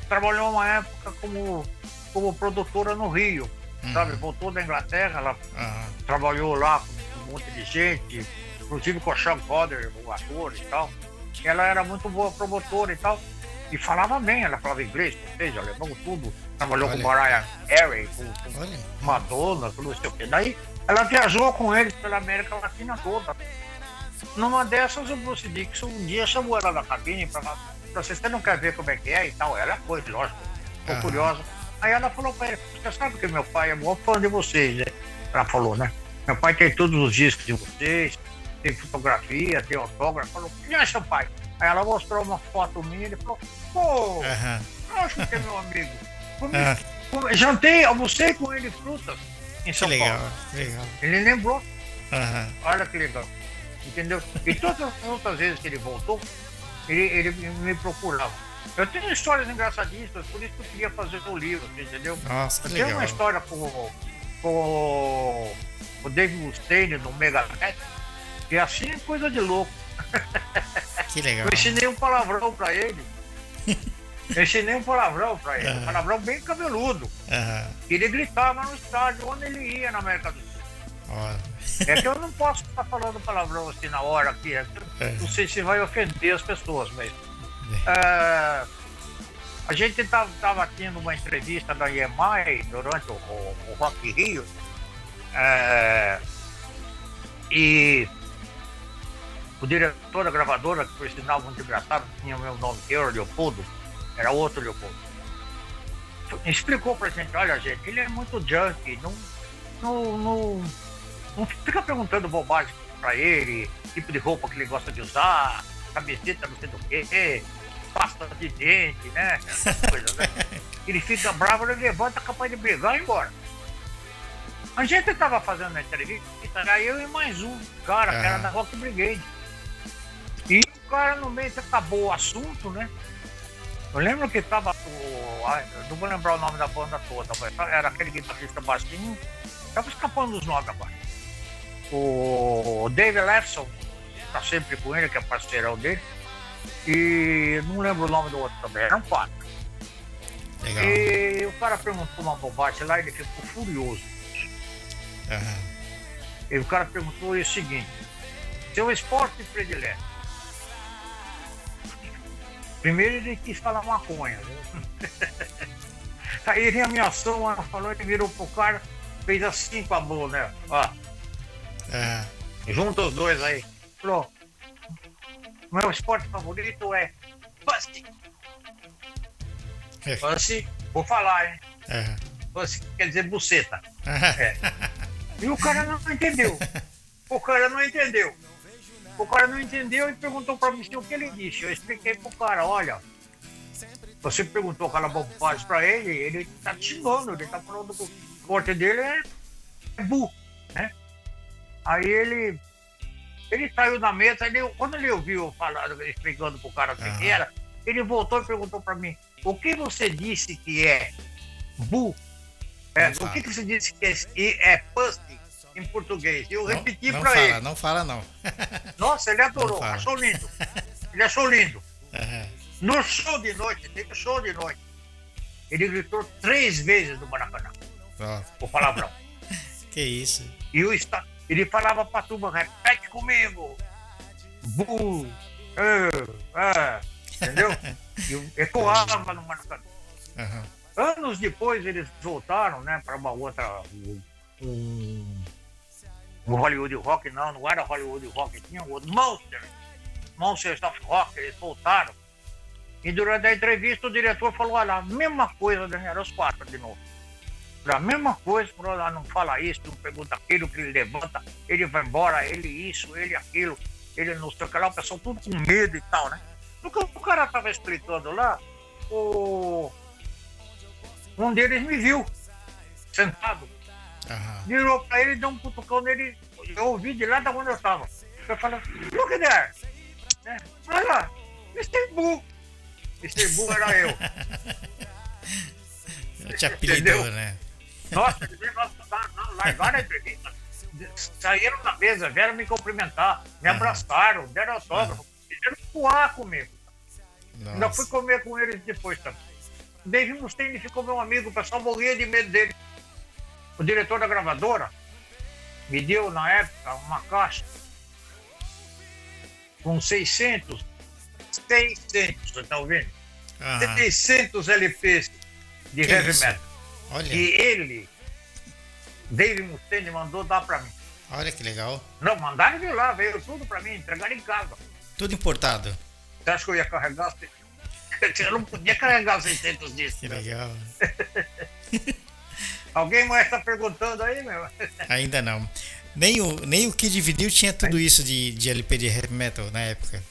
trabalhou uma época como, como produtora no Rio uhum. sabe? Voltou da Inglaterra, ela uhum. trabalhou lá com um monte de gente, inclusive com a Sean Coder, o ator e tal. Ela era muito boa promotora e tal. E falava bem, ela falava inglês, português, alemão, tudo. Trabalhou Olha. com Mariah Carey, com, com Madonna, tudo não sei o quê. Daí ela viajou com eles pela América Latina toda. Numa dessas, o Bruce Dixon um dia chamou ela na cabine para vocês não quer ver como é que é e tal. Ela foi, lógico, ficou curiosa. Aí ela falou pra ele, você sabe que meu pai é maior fã de vocês, né? Ela falou, né? Meu pai tem todos os discos de vocês, tem fotografia, tem autógrafo. Falou, quem é seu pai? Aí ela mostrou uma foto minha e ele falou, pô, uhum. acho que é meu amigo. Uhum. jantei, almocei com ele frutas em São que legal, Paulo. legal. Ele lembrou. Uhum. Olha que legal. Entendeu? E todas as outras vezes que ele voltou, ele, ele me procurava. Eu tenho histórias engraçadíssimas, por isso que eu queria fazer o livro, entendeu? Nossa, que eu legal. tenho uma história com, com o David Mustaine no Megadeth, que é assim é coisa de louco. Que legal. Eu ensinei um palavrão pra ele. Eu ensinei um palavrão pra ele, um palavrão bem cabeludo. Que Ele gritava no estádio onde ele ia na América do Sul. Ó, É que eu não posso estar falando palavrão assim na hora aqui. é eu Não sei se vai ofender as pessoas, mas. é, a gente estava tendo uma entrevista da EMI durante o, o, o Rock Rio. é, e o diretor da gravadora, que por sinal muito engraçado, tinha o meu nome, que era Leopoldo, era outro Leopoldo. Explicou pra gente, olha gente, ele é muito junkie, não, não, não, não fica perguntando bobagem pra ele, tipo de roupa que ele gosta de usar, camiseta não sei do que, pasta de dente, né? Coisas, né? Ele fica bravo, ele levanta capaz de brigar e ir embora. A gente tava fazendo a entrevista, era eu e mais um cara, que era Aham. da Rock Brigade. E o cara no meio acabou o assunto, né? Eu lembro que tava o. ai, não vou lembrar o nome da banda toda, mas era aquele guitarrista baixinho. Tava escapando dos nomes agora. O Dave Lefson, tá sempre com ele, que é parceirão dele. E não lembro o nome do outro também, era um quatro. legal. E o cara perguntou uma bobagem lá e ele ficou furioso. Aham. E o cara perguntou o seguinte: seu esporte predileto? Primeiro ele quis falar maconha. Aí ele ameaçou, ela falou, ele virou pro cara, fez assim com a mão, né? Ó, Aham. junta os dois aí. Falou: meu esporte favorito é Pussy. Pussy, vou falar, hein? Pussy quer dizer buceta. Aham. E o cara não entendeu. O cara não entendeu. O cara não entendeu e perguntou pra mim o que ele disse. Eu expliquei pro cara, olha, você perguntou aquela bobagem pra ele, ele tá te xingando, ele tá falando que o corte dele é, é bu, né? Aí ele, ele saiu da mesa, ele, quando ele ouviu falando, explicando pro cara o que era, ele voltou e perguntou pra mim, o que você disse que é bu? É, o que, que você disse que é, é pussy em português? Eu Não, repeti não pra fala, ele. não fala não. Nossa, ele adorou, fala. achou lindo. Ele achou lindo. Aham. No show de noite, teve show de noite. Ele gritou três vezes no Maracanã, Ó, o palavrão. que isso. E o esta- ele falava pra turma, repete comigo. Bu, é, é, entendeu? E ecoava no Maracanã. Aham. Anos depois eles voltaram, né, para uma outra. Um, um Hollywood Rock, não, não era Hollywood Rock, tinha o outro Monster. Monsters of Rock, eles voltaram. E durante a entrevista o diretor falou, olha, a mesma coisa, Daniel, os quatro de novo. A mesma coisa, falou, "Ah, não fala isso, não pergunta aquilo, que ele levanta, ele vai embora, ele isso, ele aquilo, ele não sei o que lá, o pessoal tudo com medo e tal, né? No que o cara tava explicando lá, o um deles me viu, sentado, Aham. virou pra ele e deu um cutucão nele. Eu ouvi de lá da onde eu tava. Eu falei, look there! Né? Olha lá, Mr. Boo! Mr. Boo era eu. Eu te apelidou, Entendeu? né? Nossa, nossa, não, largaram a entrevista. Saíram da mesa, vieram me cumprimentar, me Aham. abraçaram, deram autógrafo, fizeram voar comigo. Ainda fui comer com eles depois também. O Dave Mustaine ficou meu amigo, o pessoal morria de medo dele. O diretor da gravadora me deu, na época, uma caixa com 600, 600, você tá ouvindo? Aham. 600 LPs de Que heavy isso? metal. Olha, E ele, Dave Mustaine, mandou dar pra mim. olha que legal. Não, mandaram vir lá, veio tudo pra mim, entregaram em casa. Tudo importado. Você acha que eu ia carregar? Eu não podia carregar 600 discos. Que né? legal. Alguém mais tá perguntando aí, meu? Ainda não. Nem o, nem o Kid Vinil tinha tudo isso de, de LP de heavy metal na época.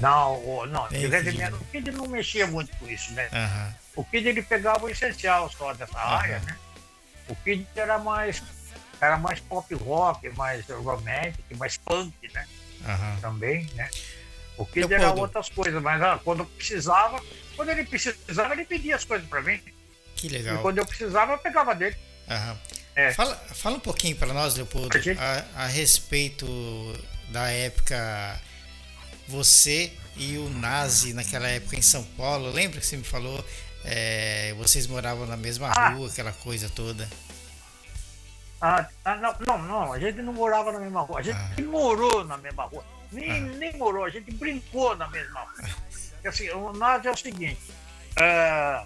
Não, não, Tem o Heavy Metal, o Kid não mexia muito com isso, né? O Kid ele pegava o essencial só dessa área, né? O Kid era mais, era mais pop rock, mais romantic, mais punk, né? Também, né? O Kid era outras coisas, mas ah, quando eu precisava, quando ele precisava, ele pedia as coisas para mim. Que legal. E quando eu precisava, eu pegava dele. Aham. É. Fala, fala um pouquinho para nós, Leopoldo, a, a, respeito da época você e o Nazi naquela época em São Paulo. Lembra que você me falou? É, vocês moravam na mesma ah. rua, aquela coisa toda. Ah, ah, não, não, não, a gente não morava na mesma rua, a gente ah. morou na mesma rua. Nem, ah. nem morou, a gente brincou na mesma rua. Assim, o Nazi é o seguinte, é,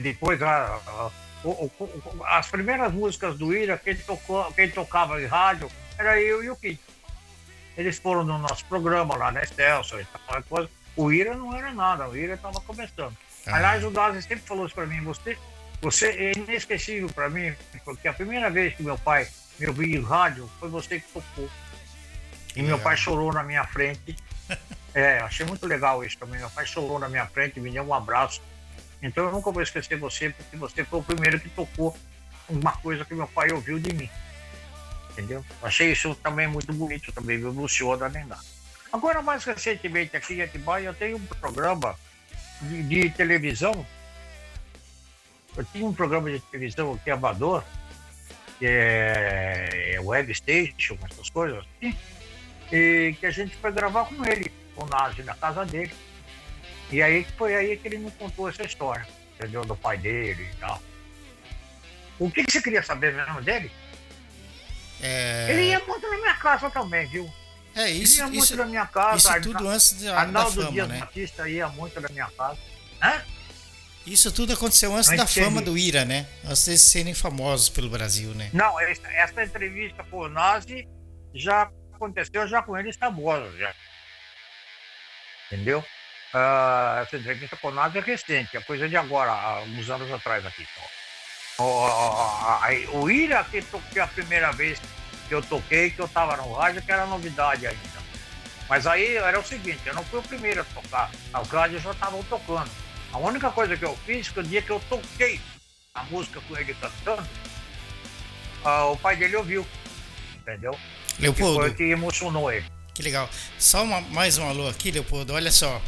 depois a, a o, as primeiras músicas do Ira, quem, tocou, quem tocava em rádio, era eu e o Kit. Eles foram no nosso programa lá na Estelson e tal, coisa. O Ira não era nada, o Ira estava começando. Ah. Aliás, o Dazi sempre falou isso para mim, você, você é inesquecível para mim, porque a primeira vez que meu pai me ouviu em rádio foi você que tocou. E meu pai chorou na minha frente. É, achei muito legal isso também. Meu pai chorou na minha frente, me deu um abraço. Então eu nunca vou esquecer você, porque você foi o primeiro que tocou uma coisa que meu pai ouviu de mim. Entendeu? Achei isso também muito bonito, também, viu? Luciano da Nendá. Agora, mais recentemente aqui em Atibaia, eu tenho um programa de, de, televisão. Eu tinha um programa de televisão aqui, Amador, que é, é Web Station, essas coisas assim, e que a gente foi gravar com ele, com o Nazi, na casa dele. E aí foi aí que ele me contou essa história, entendeu? Do pai dele e tal. O que, que você queria saber mesmo dele? É... Ele ia muito na minha casa também, viu? É isso. Ele ia muito isso, na minha casa. Isso tudo antes de, Arnaldo da fama, Dias né? Batista ia muito na minha casa. Hã? Isso tudo aconteceu antes da fama do Ira, né? Antes de serem famosos pelo Brasil, né? Não, essa, essa entrevista com o Nazi já aconteceu já com eles famosos, já. Entendeu? Uh, essa entrevista com o é recente, é coisa de agora, há uns anos atrás aqui. O, o, o Ira que toquei a primeira vez que eu toquei, que eu estava no rádio, que era novidade ainda. Mas aí era o seguinte, eu não fui o primeiro a tocar, as rádios já estavam tocando. A única coisa que eu fiz, que o dia que eu toquei a música com ele cantando, uh, o pai dele ouviu, entendeu? Leopoldo. Que foi o que emocionou ele. Que legal. Só uma, mais um alô aqui, Leopoldo. Olha só.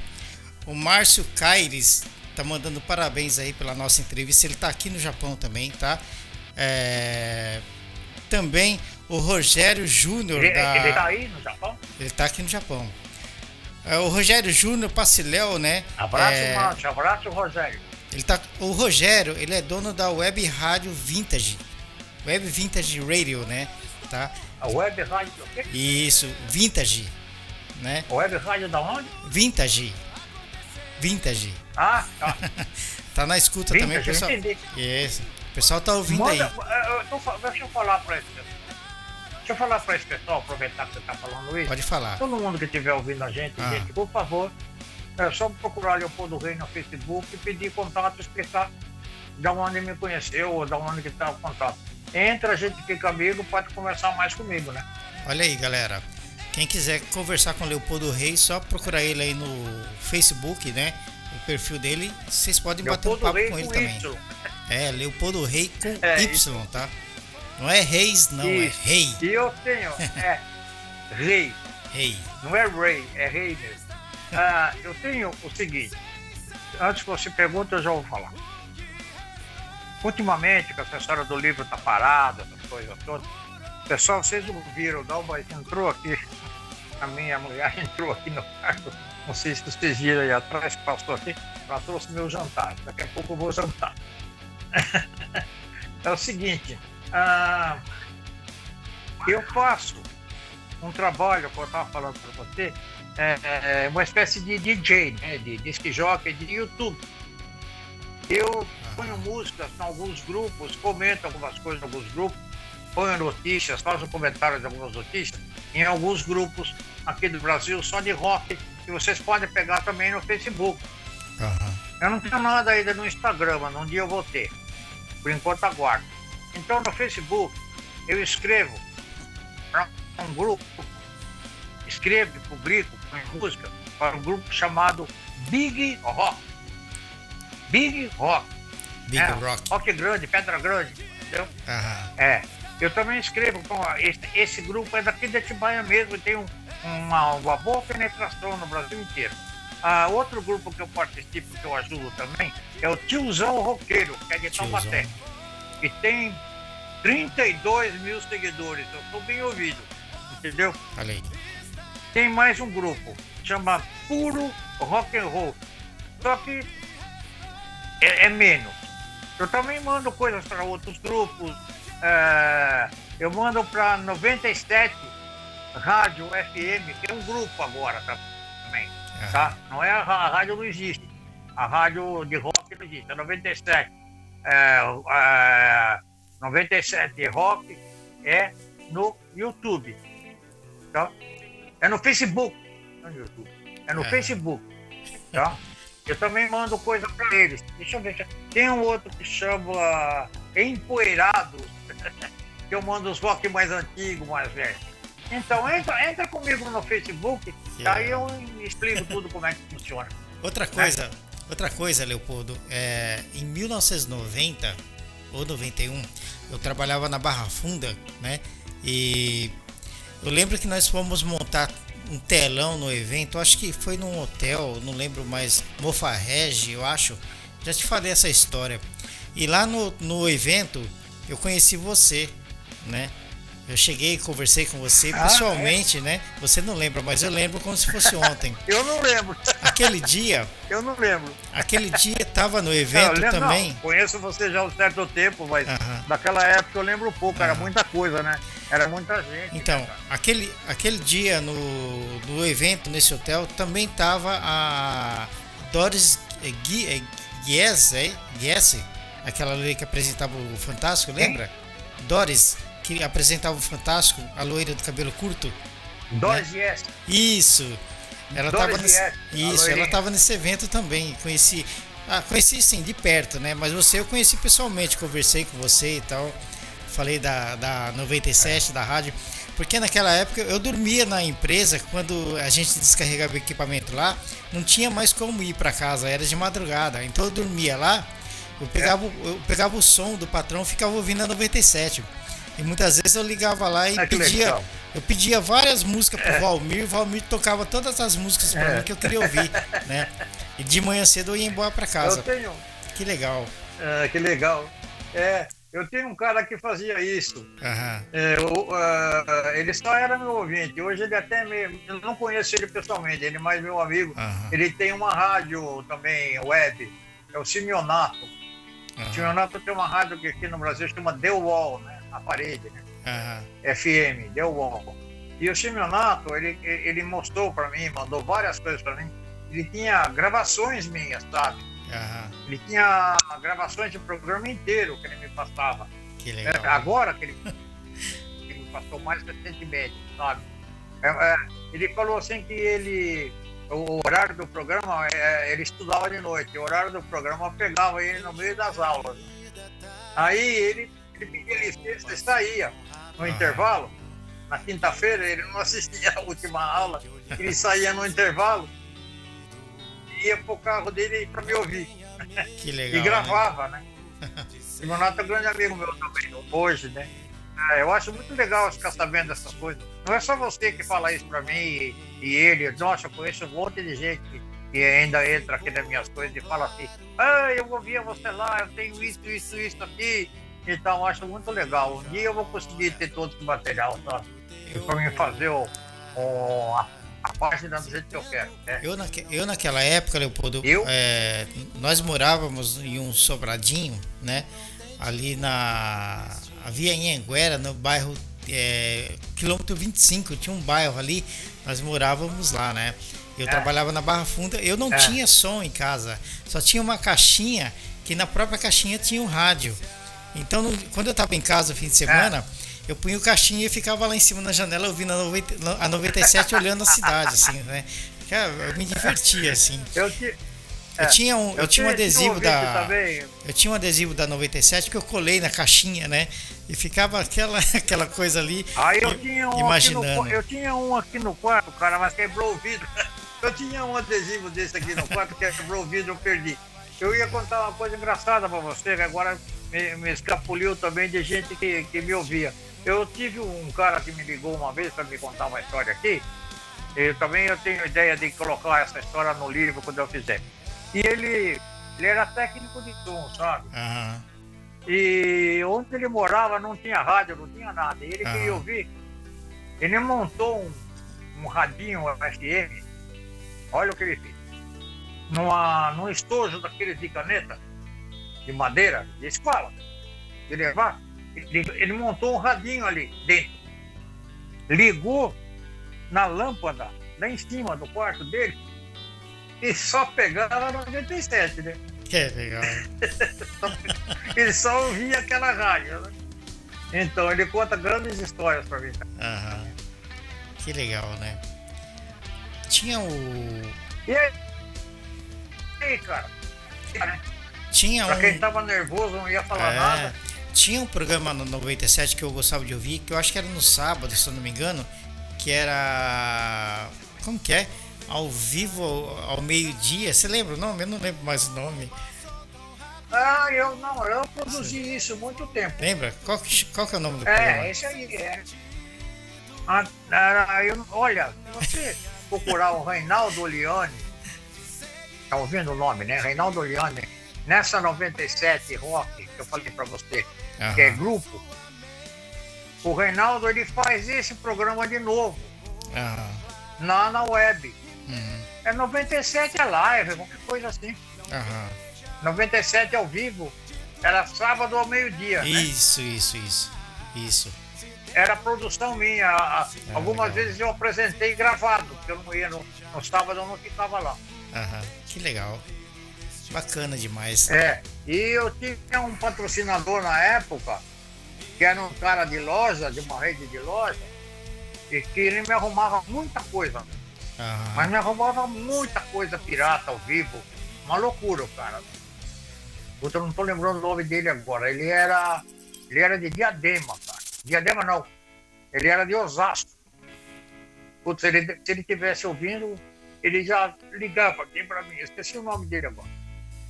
O Márcio Caires tá mandando parabéns aí pela nossa entrevista. Ele tá aqui no Japão também, tá? É... Também o Rogério Júnior ele, da... ele tá aí no Japão? Ele tá aqui no Japão. É, o Rogério Júnior Paciléu, né? Abraço, é... Márcio. Abraço, Rogério. Ele tá... O Rogério, ele é dono da Web Rádio Vintage. Web Vintage Radio, né? Tá? A Web Rádio o quê? Isso, Vintage, né? Web Rádio da onde? Vintage. Vintage. Ah, tá. tá na escuta Vintage, também, pessoal. entendi. Isso. O pessoal tá ouvindo Manda, aí. Eu tô, deixa eu falar pra esse Deixa eu falar pra esse pessoal, aproveitar que você tá falando isso. Pode falar. Todo mundo que estiver ouvindo a gente, ah. gente, por favor, é só procurar Leopoldo Rei no Facebook e pedir contato, explicar de onde me conheceu ou de onde que tá o contato. Entra, a gente fica amigo, pode conversar mais comigo, né? Olha aí, galera. Quem quiser conversar com o Leopoldo Reis, só procurar ele aí no Facebook, né? O perfil dele, vocês podem Leopoldo bater um papo com ele também. Y. É, Leopoldo Rei com é, Y, tá? Não é Reis, não, é isso. é Rei. E eu tenho, é Rei. Rei. Não é Rei, é Rei mesmo. Ah, eu tenho o seguinte, antes que você pergunte, eu já vou falar. Ultimamente, que essa história do livro tá parada, essas coisas todas, pessoal, vocês ouviram, não, mas entrou aqui a minha mulher entrou aqui no quarto, não sei se vocês viram aí atrás, passou aqui, ela trouxe meu jantar. Daqui a pouco eu vou jantar. é o seguinte, ah, eu faço um trabalho, como eu estava falando para você, é, é, uma espécie de DJ, né, de disc jockey de YouTube. Eu ponho músicas em alguns grupos, comento algumas coisas em alguns grupos, ponho notícias, faço comentários de algumas notícias em alguns grupos aqui do Brasil só de rock, que vocês podem pegar também no Facebook. Uhum. Eu não tenho nada ainda no Instagram, mas um dia eu vou ter. Por enquanto aguardo. Então no Facebook eu escrevo para um grupo, escrevo e publico música para um grupo chamado Big Rock. Big Rock. Big é, Rock. Rock grande, pedra grande. Entendeu? Uhum. É. Eu também escrevo com esse, esse grupo é daqui de Atibaia mesmo, tem um, uma, uma boa penetração no Brasil inteiro. Ah, outro grupo que eu participo, que eu ajudo também, é o Tiozão Roqueiro, que é de Taubaté. Que tem 32 mil seguidores. Eu estou bem ouvido, entendeu? Falei. Tem mais um grupo, chama Puro Rock and Roll. Só que é, é menos. Eu também mando coisas para outros grupos. É, eu mando para 97 Rádio FM, que é um grupo agora também. Tá? Não é a, a rádio não existe. A rádio de rock não existe, é 97. É, é, 97 Rock é no YouTube. Tá? É no Facebook. Não é no YouTube. É no é. Facebook. Tá? Eu também mando coisa para eles. Deixa eu ver. Tem um outro que chama Empoeirado, que eu mando os rock mais antigos, mais velhos. Então entra, entra comigo no Facebook, yeah. aí eu explico tudo como é que funciona. Outra coisa, é. outra coisa, Leopoldo, é, em 1990 ou 91, eu trabalhava na Barra Funda, né? E eu lembro que nós fomos montar um telão no evento, acho que foi num hotel, não lembro mais, Mofarrege, eu acho. Já te falei essa história. E lá no, no evento eu conheci você, né? Eu cheguei e conversei com você ah, pessoalmente, é? né? Você não lembra, mas eu lembro como se fosse ontem. eu não lembro. Aquele dia. Eu não lembro. Aquele dia estava no evento não, também. Não, conheço você já há um certo tempo, mas uh -huh. naquela época eu lembro pouco, uh -huh. era muita coisa, né? Era muita gente. Então, né, aquele, aquele dia no, no evento, nesse hotel, também estava a Doris Guies, é? Guiesse, aquela ali que apresentava o Fantástico, lembra? Quem? Doris que apresentava o Fantástico, a loira do cabelo curto. Doris né? Yes. Isso. Ela estava nesse, yes. isso, ela estava nesse evento também. Conheci, ah, conheci sim de perto, né? Mas você eu conheci pessoalmente, conversei com você e tal. Falei da, da 97, da rádio. Porque naquela época eu dormia na empresa, quando a gente descarregava o equipamento lá, não tinha mais como ir para casa, era de madrugada. Então eu dormia lá, eu pegava, eu pegava o som do patrão ficava ouvindo a 97. E muitas vezes eu ligava lá e ah, pedia. Eu pedia várias músicas pro é. Valmir, o Valmir tocava todas as músicas para é. mim que eu queria ouvir, né? E de manhã cedo eu ia embora para casa. Eu tenho. Que legal. É, que legal. É, eu tenho um cara que fazia isso. Uhum. É, eu, uh, ele só era meu ouvinte. Hoje ele até me. Eu não conheço ele pessoalmente, ele é mais meu amigo. Uhum. Ele tem uma rádio também, web. É o Simeonato. Uhum. O Simeonato tem uma rádio que aqui no Brasil chama The Wall, né? a parede, né? Uhum. FM, deu bom. E o Simeonato, ele, ele mostrou para mim, mandou várias coisas para mim. Ele tinha gravações minhas, sabe? Uhum. Ele tinha gravações de programa inteiro que ele me passava. Que legal. É, agora que ele, ele me passou mais recentemente, sabe? É, é, ele falou assim que ele o horário do programa, é, ele estudava de noite, o horário do programa pegava ele no meio das aulas. Aí ele ele pedia licença e saía no ah. intervalo. Na quinta-feira ele não assistia a última aula, ele saía no intervalo e ia pro carro dele para me ouvir. Que legal. e gravava, né? né? Simonato é um grande amigo meu também, hoje, né? É, eu acho muito legal ficar sabendo dessas coisas. Não é só você que fala isso para mim e, e, ele. Nossa, eu conheço um monte de gente que, que ainda entra aqui nas minhas coisas e fala assim: ah, eu ouvia você lá, eu tenho isso, isso, isso aqui. Então, acho muito legal. Um dia eu vou conseguir ter todo esse material, sabe? Para mim fazer o, o, a, a página do jeito que eu quero. Né? Eu, naque, eu naquela época, Leopoldo, eu? É, nós morávamos em um sobradinho, né? Ali na Via Anhanguera, no bairro é, quilômetro 25, tinha um bairro ali, nós morávamos lá, né? Eu é. trabalhava na Barra Funda, eu não é. tinha som em casa, só tinha uma caixinha que na própria caixinha tinha um rádio. Então, no, quando eu estava em casa no fim de semana, eu punha o caixinha e ficava lá em cima na janela ouvindo a, 90, a 97 olhando a cidade, assim, né? Eu me divertia, assim. Eu, te, eu tinha um, eu, eu tinha um adesivo da. Eu tinha um adesivo da 97 que eu colei na caixinha, né? E ficava aquela, aquela coisa ali. Aí eu tinha um imaginando. No, eu tinha um aqui no quarto, cara, mas quebrou o vidro. Eu tinha um adesivo desse aqui no quarto que quebrou o vidro, eu perdi. Eu ia contar uma coisa engraçada para você, que agora me, me escapuliu também de gente que, que me ouvia. Eu tive um cara que me ligou uma vez para me contar uma história aqui, Eu também eu tenho ideia de colocar essa história no livro quando eu fizer. E ele, ele era técnico de som, sabe? Aham. E onde ele morava não tinha rádio, não tinha nada. E ele Aham. queria ouvir. Ele montou um, um radinho FM. Olha o que ele fez. Numa, num estojo daqueles de caneta, de madeira, de escola, de levar. Ele, ele montou um radinho ali dentro. Ligou na lâmpada, lá em cima do quarto dele, e só pegava 97, né? Que legal. Ele só ouvia aquela rádio, né? Então ele conta grandes histórias pra mim. Aham. Que legal, né? Tinha o. E aí, e aí cara? Tinha Pra quem um. tava nervoso não ia falar É, nada. tinha um programa no 97 que eu gostava de ouvir, que eu acho que era no sábado, se eu não me engano, que era. Como que é? Ao vivo ao, meio-dia. Você lembra o nome? Eu não lembro mais o nome. Ah, eu não, eu produzi isso há muito tempo. Lembra? Qual, que- qual que é o nome do programa? É, esse aí é. Ah, ah, eu- olha, se você procurar o Reinaldo Oliane, tá ouvindo o nome, né? Reinaldo Oliane, nessa 97 Rock, que eu falei pra você, que é Aham, grupo, o Reinaldo ele faz esse programa de novo, aham, na, na web. Uhum, É 97 é live, qualquer coisa assim. aham. 97 ao vivo, era sábado ao meio-dia, né? Isso, isso, isso. Isso. Era produção minha. A- a- É, Algumas legal. vezes eu apresentei gravado, porque eu não ia no, no sábado, eu não ficava lá. Aham. Que legal. Bacana demais. É, e eu tinha um patrocinador na época, que era um cara de loja, de uma rede de loja, e que ele me arrumava muita coisa, Aham. mas me arrumava muita coisa pirata ao vivo. Uma loucura, o cara. Puta, Eu não tô lembrando o nome dele agora. Ele era. Ele era de Diadema, cara. Diadema não. Ele era de Osasco. Putz, se ele, se ele tivesse ouvindo, ele já ligava aqui pra mim. Esqueci o nome dele agora.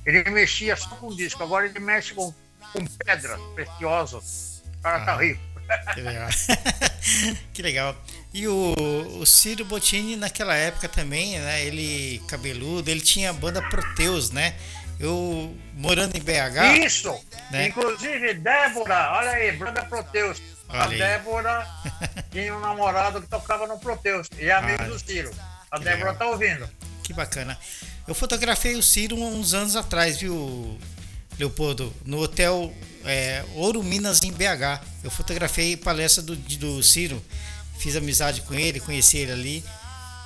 Ele mexia só com disco, agora ele mexe com, com pedras preciosas. O cara tá Ah. rico. Que legal. que legal. E o, o Ciro Bottini naquela época também, né? Ele cabeludo, ele tinha a banda Proteus, né? Eu morando em BH. Isso! né? Inclusive, Débora, olha aí, Branda Proteus. A Olha aí. Débora tinha um namorado que tocava no Proteus e é amigo Ah, do Ciro. A Débora legal. tá ouvindo. Que bacana. Eu fotografei o Ciro uns anos atrás, viu, Leopoldo? No hotel é, Ouro Minas em BH. Eu fotografei palestra do, do Ciro. Fiz amizade com ele, conheci ele ali.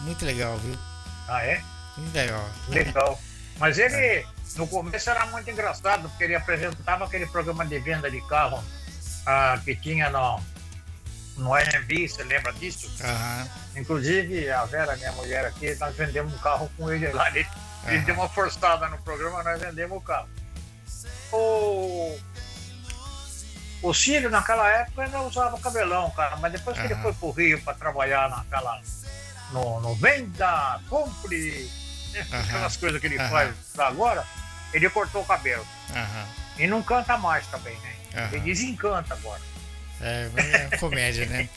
Muito legal, viu? Ah, é? Muito legal. Legal. Mas ele, no começo, era muito engraçado, porque ele apresentava aquele programa de venda de carro ah, que tinha no, no AMB, você lembra disso? Inclusive, a Vera, minha mulher aqui, nós vendemos um carro com ele lá. Ele, ele deu uma forçada no programa, nós vendemos o carro. O, o Círio, naquela época, ainda usava cabelão, cara, mas depois que ele Aham. foi pro Rio para trabalhar naquela. No, no venda, compre, Aham. aquelas coisas que ele Aham. faz agora, ele cortou o cabelo. E não canta mais também, né? Ele desencanta agora. É, é comédia, né?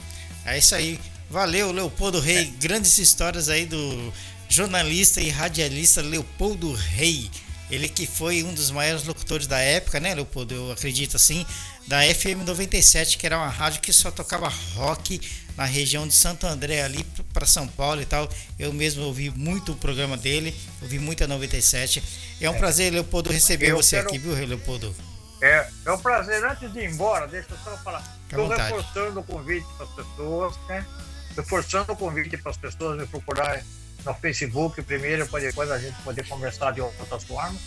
É isso aí. Valeu, Leopoldo Rei. Grandes histórias aí do jornalista e radialista Leopoldo Rei. Ele que foi um dos maiores locutores da época, né, Leopoldo? Eu acredito assim, da FM 97, que era uma rádio que só tocava rock na região de Santo André, ali para São Paulo e tal. Eu mesmo ouvi muito o programa dele, ouvi muito a 97. É um prazer, Leopoldo, receber Eu você quero- aqui, viu, Leopoldo? É, é um prazer. Antes de ir embora, deixa eu só falar. Estou reforçando o convite para as pessoas, né? Reforçando o convite para as pessoas me procurarem no Facebook primeiro, para depois a gente poder conversar de outras formas,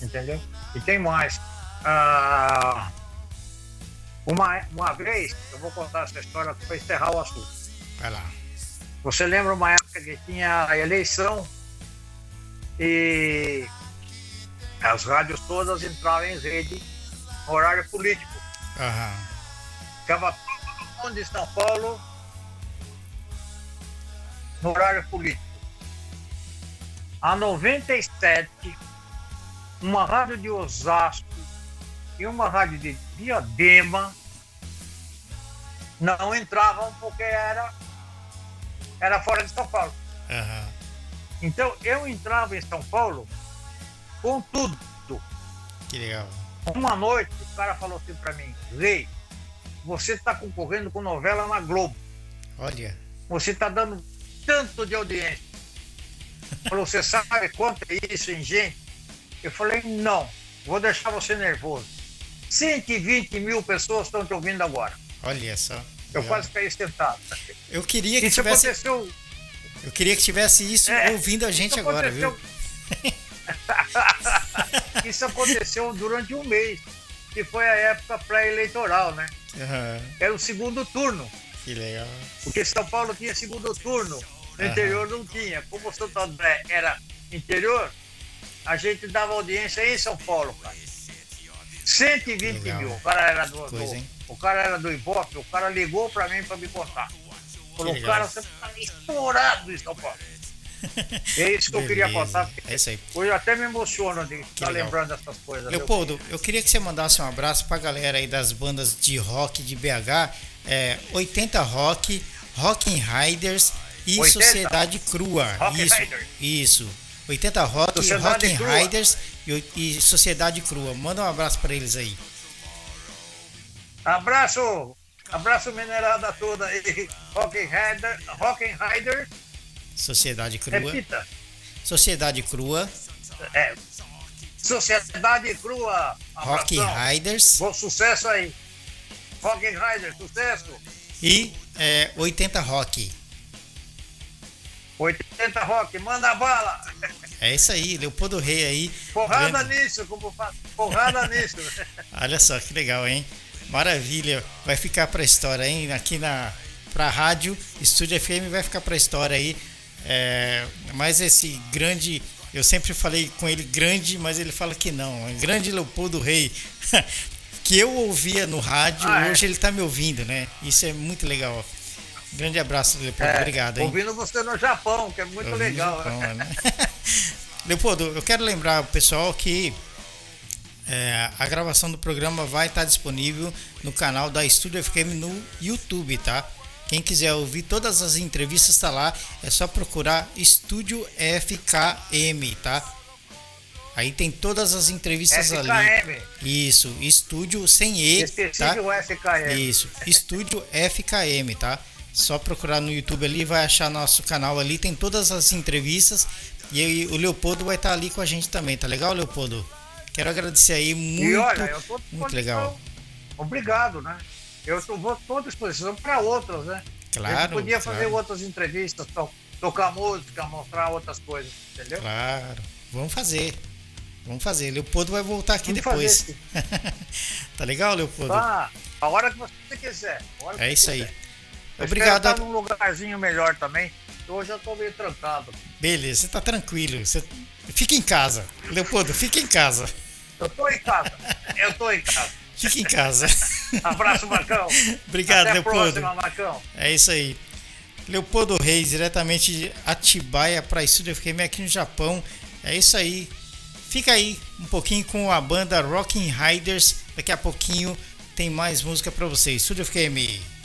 entendeu? E tem mais. Ah, uma, uma vez, eu vou contar essa história para encerrar o assunto. Vai lá. Você lembra uma época que tinha a eleição e as rádios todas entravam em rede no horário político. Aham. Ficava todo mundo em São Paulo no horário político. A 97, uma rádio de Osasco e uma rádio de Diadema não entravam porque era, era fora de São Paulo. Uhum. Então eu entrava em São Paulo com tudo. Que legal. Uma noite o cara falou assim para mim, Rei, você está concorrendo com novela na Globo. Olha. Você está dando tanto de audiência. Falou, você sabe quanto é isso em gente? Eu falei, não, vou deixar você nervoso. 120 mil pessoas estão te ouvindo agora. Olha só. Eu quase caí sentado. Eu queria que isso tivesse. Aconteceu... Eu queria que tivesse isso é, ouvindo a gente agora, viu? isso aconteceu durante um mês, que foi a época pré-eleitoral, né? Uhum. Era o segundo turno. Que legal. Porque São Paulo tinha segundo turno, no uhum. interior não tinha. Como Santo André era interior, a gente dava audiência em São Paulo, cara. 120 legal. mil. O cara era do, Coisa, do o cara era do Ibope, o cara ligou para mim para me contar. Falou, cara, você tá estourado em São Paulo. É isso que eu queria contar. É isso aí. Hoje eu até me emociono de estar tá lembrando dessas coisas. Leopoldo, eu queria que você mandasse um abraço pra galera aí das bandas de rock de BH. É, 80 Rock, Rockin' Riders e 80? Sociedade Crua. Rock isso, Riders. isso. 80 Rock, Rockin' Riders e, e Sociedade Crua. Manda um abraço para eles aí. Abraço, abraço minerada toda aí. Rockin' Rider, Rockin' Rider. Sociedade Crua. Repita. Sociedade Crua. É. Sociedade Crua. Rockin' Riders. Bom sucesso aí. Rockin' Riders, sucesso. E é, 80 Rock. 80 Rock, manda bala. É isso aí, Leopoldo Rei aí. Porrada grande. nisso, como faz. Porrada nisso. Olha só que legal, hein? Maravilha. Vai ficar para a história, hein? Aqui na pra rádio, Estúdio FM vai ficar para a história aí. É, mas esse grande, eu sempre falei com ele grande, mas ele fala que não. É grande Leopoldo Rei. que eu ouvia no rádio, ah, é? hoje ele está me ouvindo, né? Isso é muito legal. Grande abraço, Leopoldo. É, Obrigado. Hein? Ouvindo você no Japão, que é muito legal. Japão, né? Leopoldo, eu quero lembrar o pessoal que é, a gravação do programa vai estar disponível no canal da Estúdio FM no YouTube, tá? Quem quiser ouvir todas as entrevistas está lá, é só procurar Estúdio FKM, tá? Aí tem todas as entrevistas FKM. ali. Isso, estúdio sem E, tá? FKM. Isso, estúdio FKM, tá? Só procurar no YouTube ali, vai achar nosso canal ali, tem todas as entrevistas e aí, o Leopoldo vai estar ali com a gente também, tá legal, Leopoldo? Quero agradecer aí muito. E olha, eu tô muito legal. Obrigado, né? Eu tô, vou à disposição para outras, né? Claro. Eu podia fazer claro. outras entrevistas, to, tocar música, mostrar outras coisas, entendeu? Claro. Vamos fazer. Vamos fazer. Leopoldo vai voltar aqui Vamos depois. tá legal, Leopoldo? Ah, a hora que você quiser. é isso quiser. aí. Eu Obrigado. Estar num lugarzinho melhor também. Hoje eu tô meio trancado. Beleza, você tá tranquilo. Você... Fica em casa. Leopoldo, fica em casa. Eu tô em casa. Eu tô em casa. Fique em casa. Abraço, Marcão. Obrigado, Até Leopoldo. Próxima, Marcão. É isso aí. Leopoldo Reis, diretamente de Atibaia para Estúdio FM aqui no Japão. É isso aí. Fica aí um pouquinho com a banda Rocking Riders. Daqui a pouquinho tem mais música para vocês. Estúdio FM.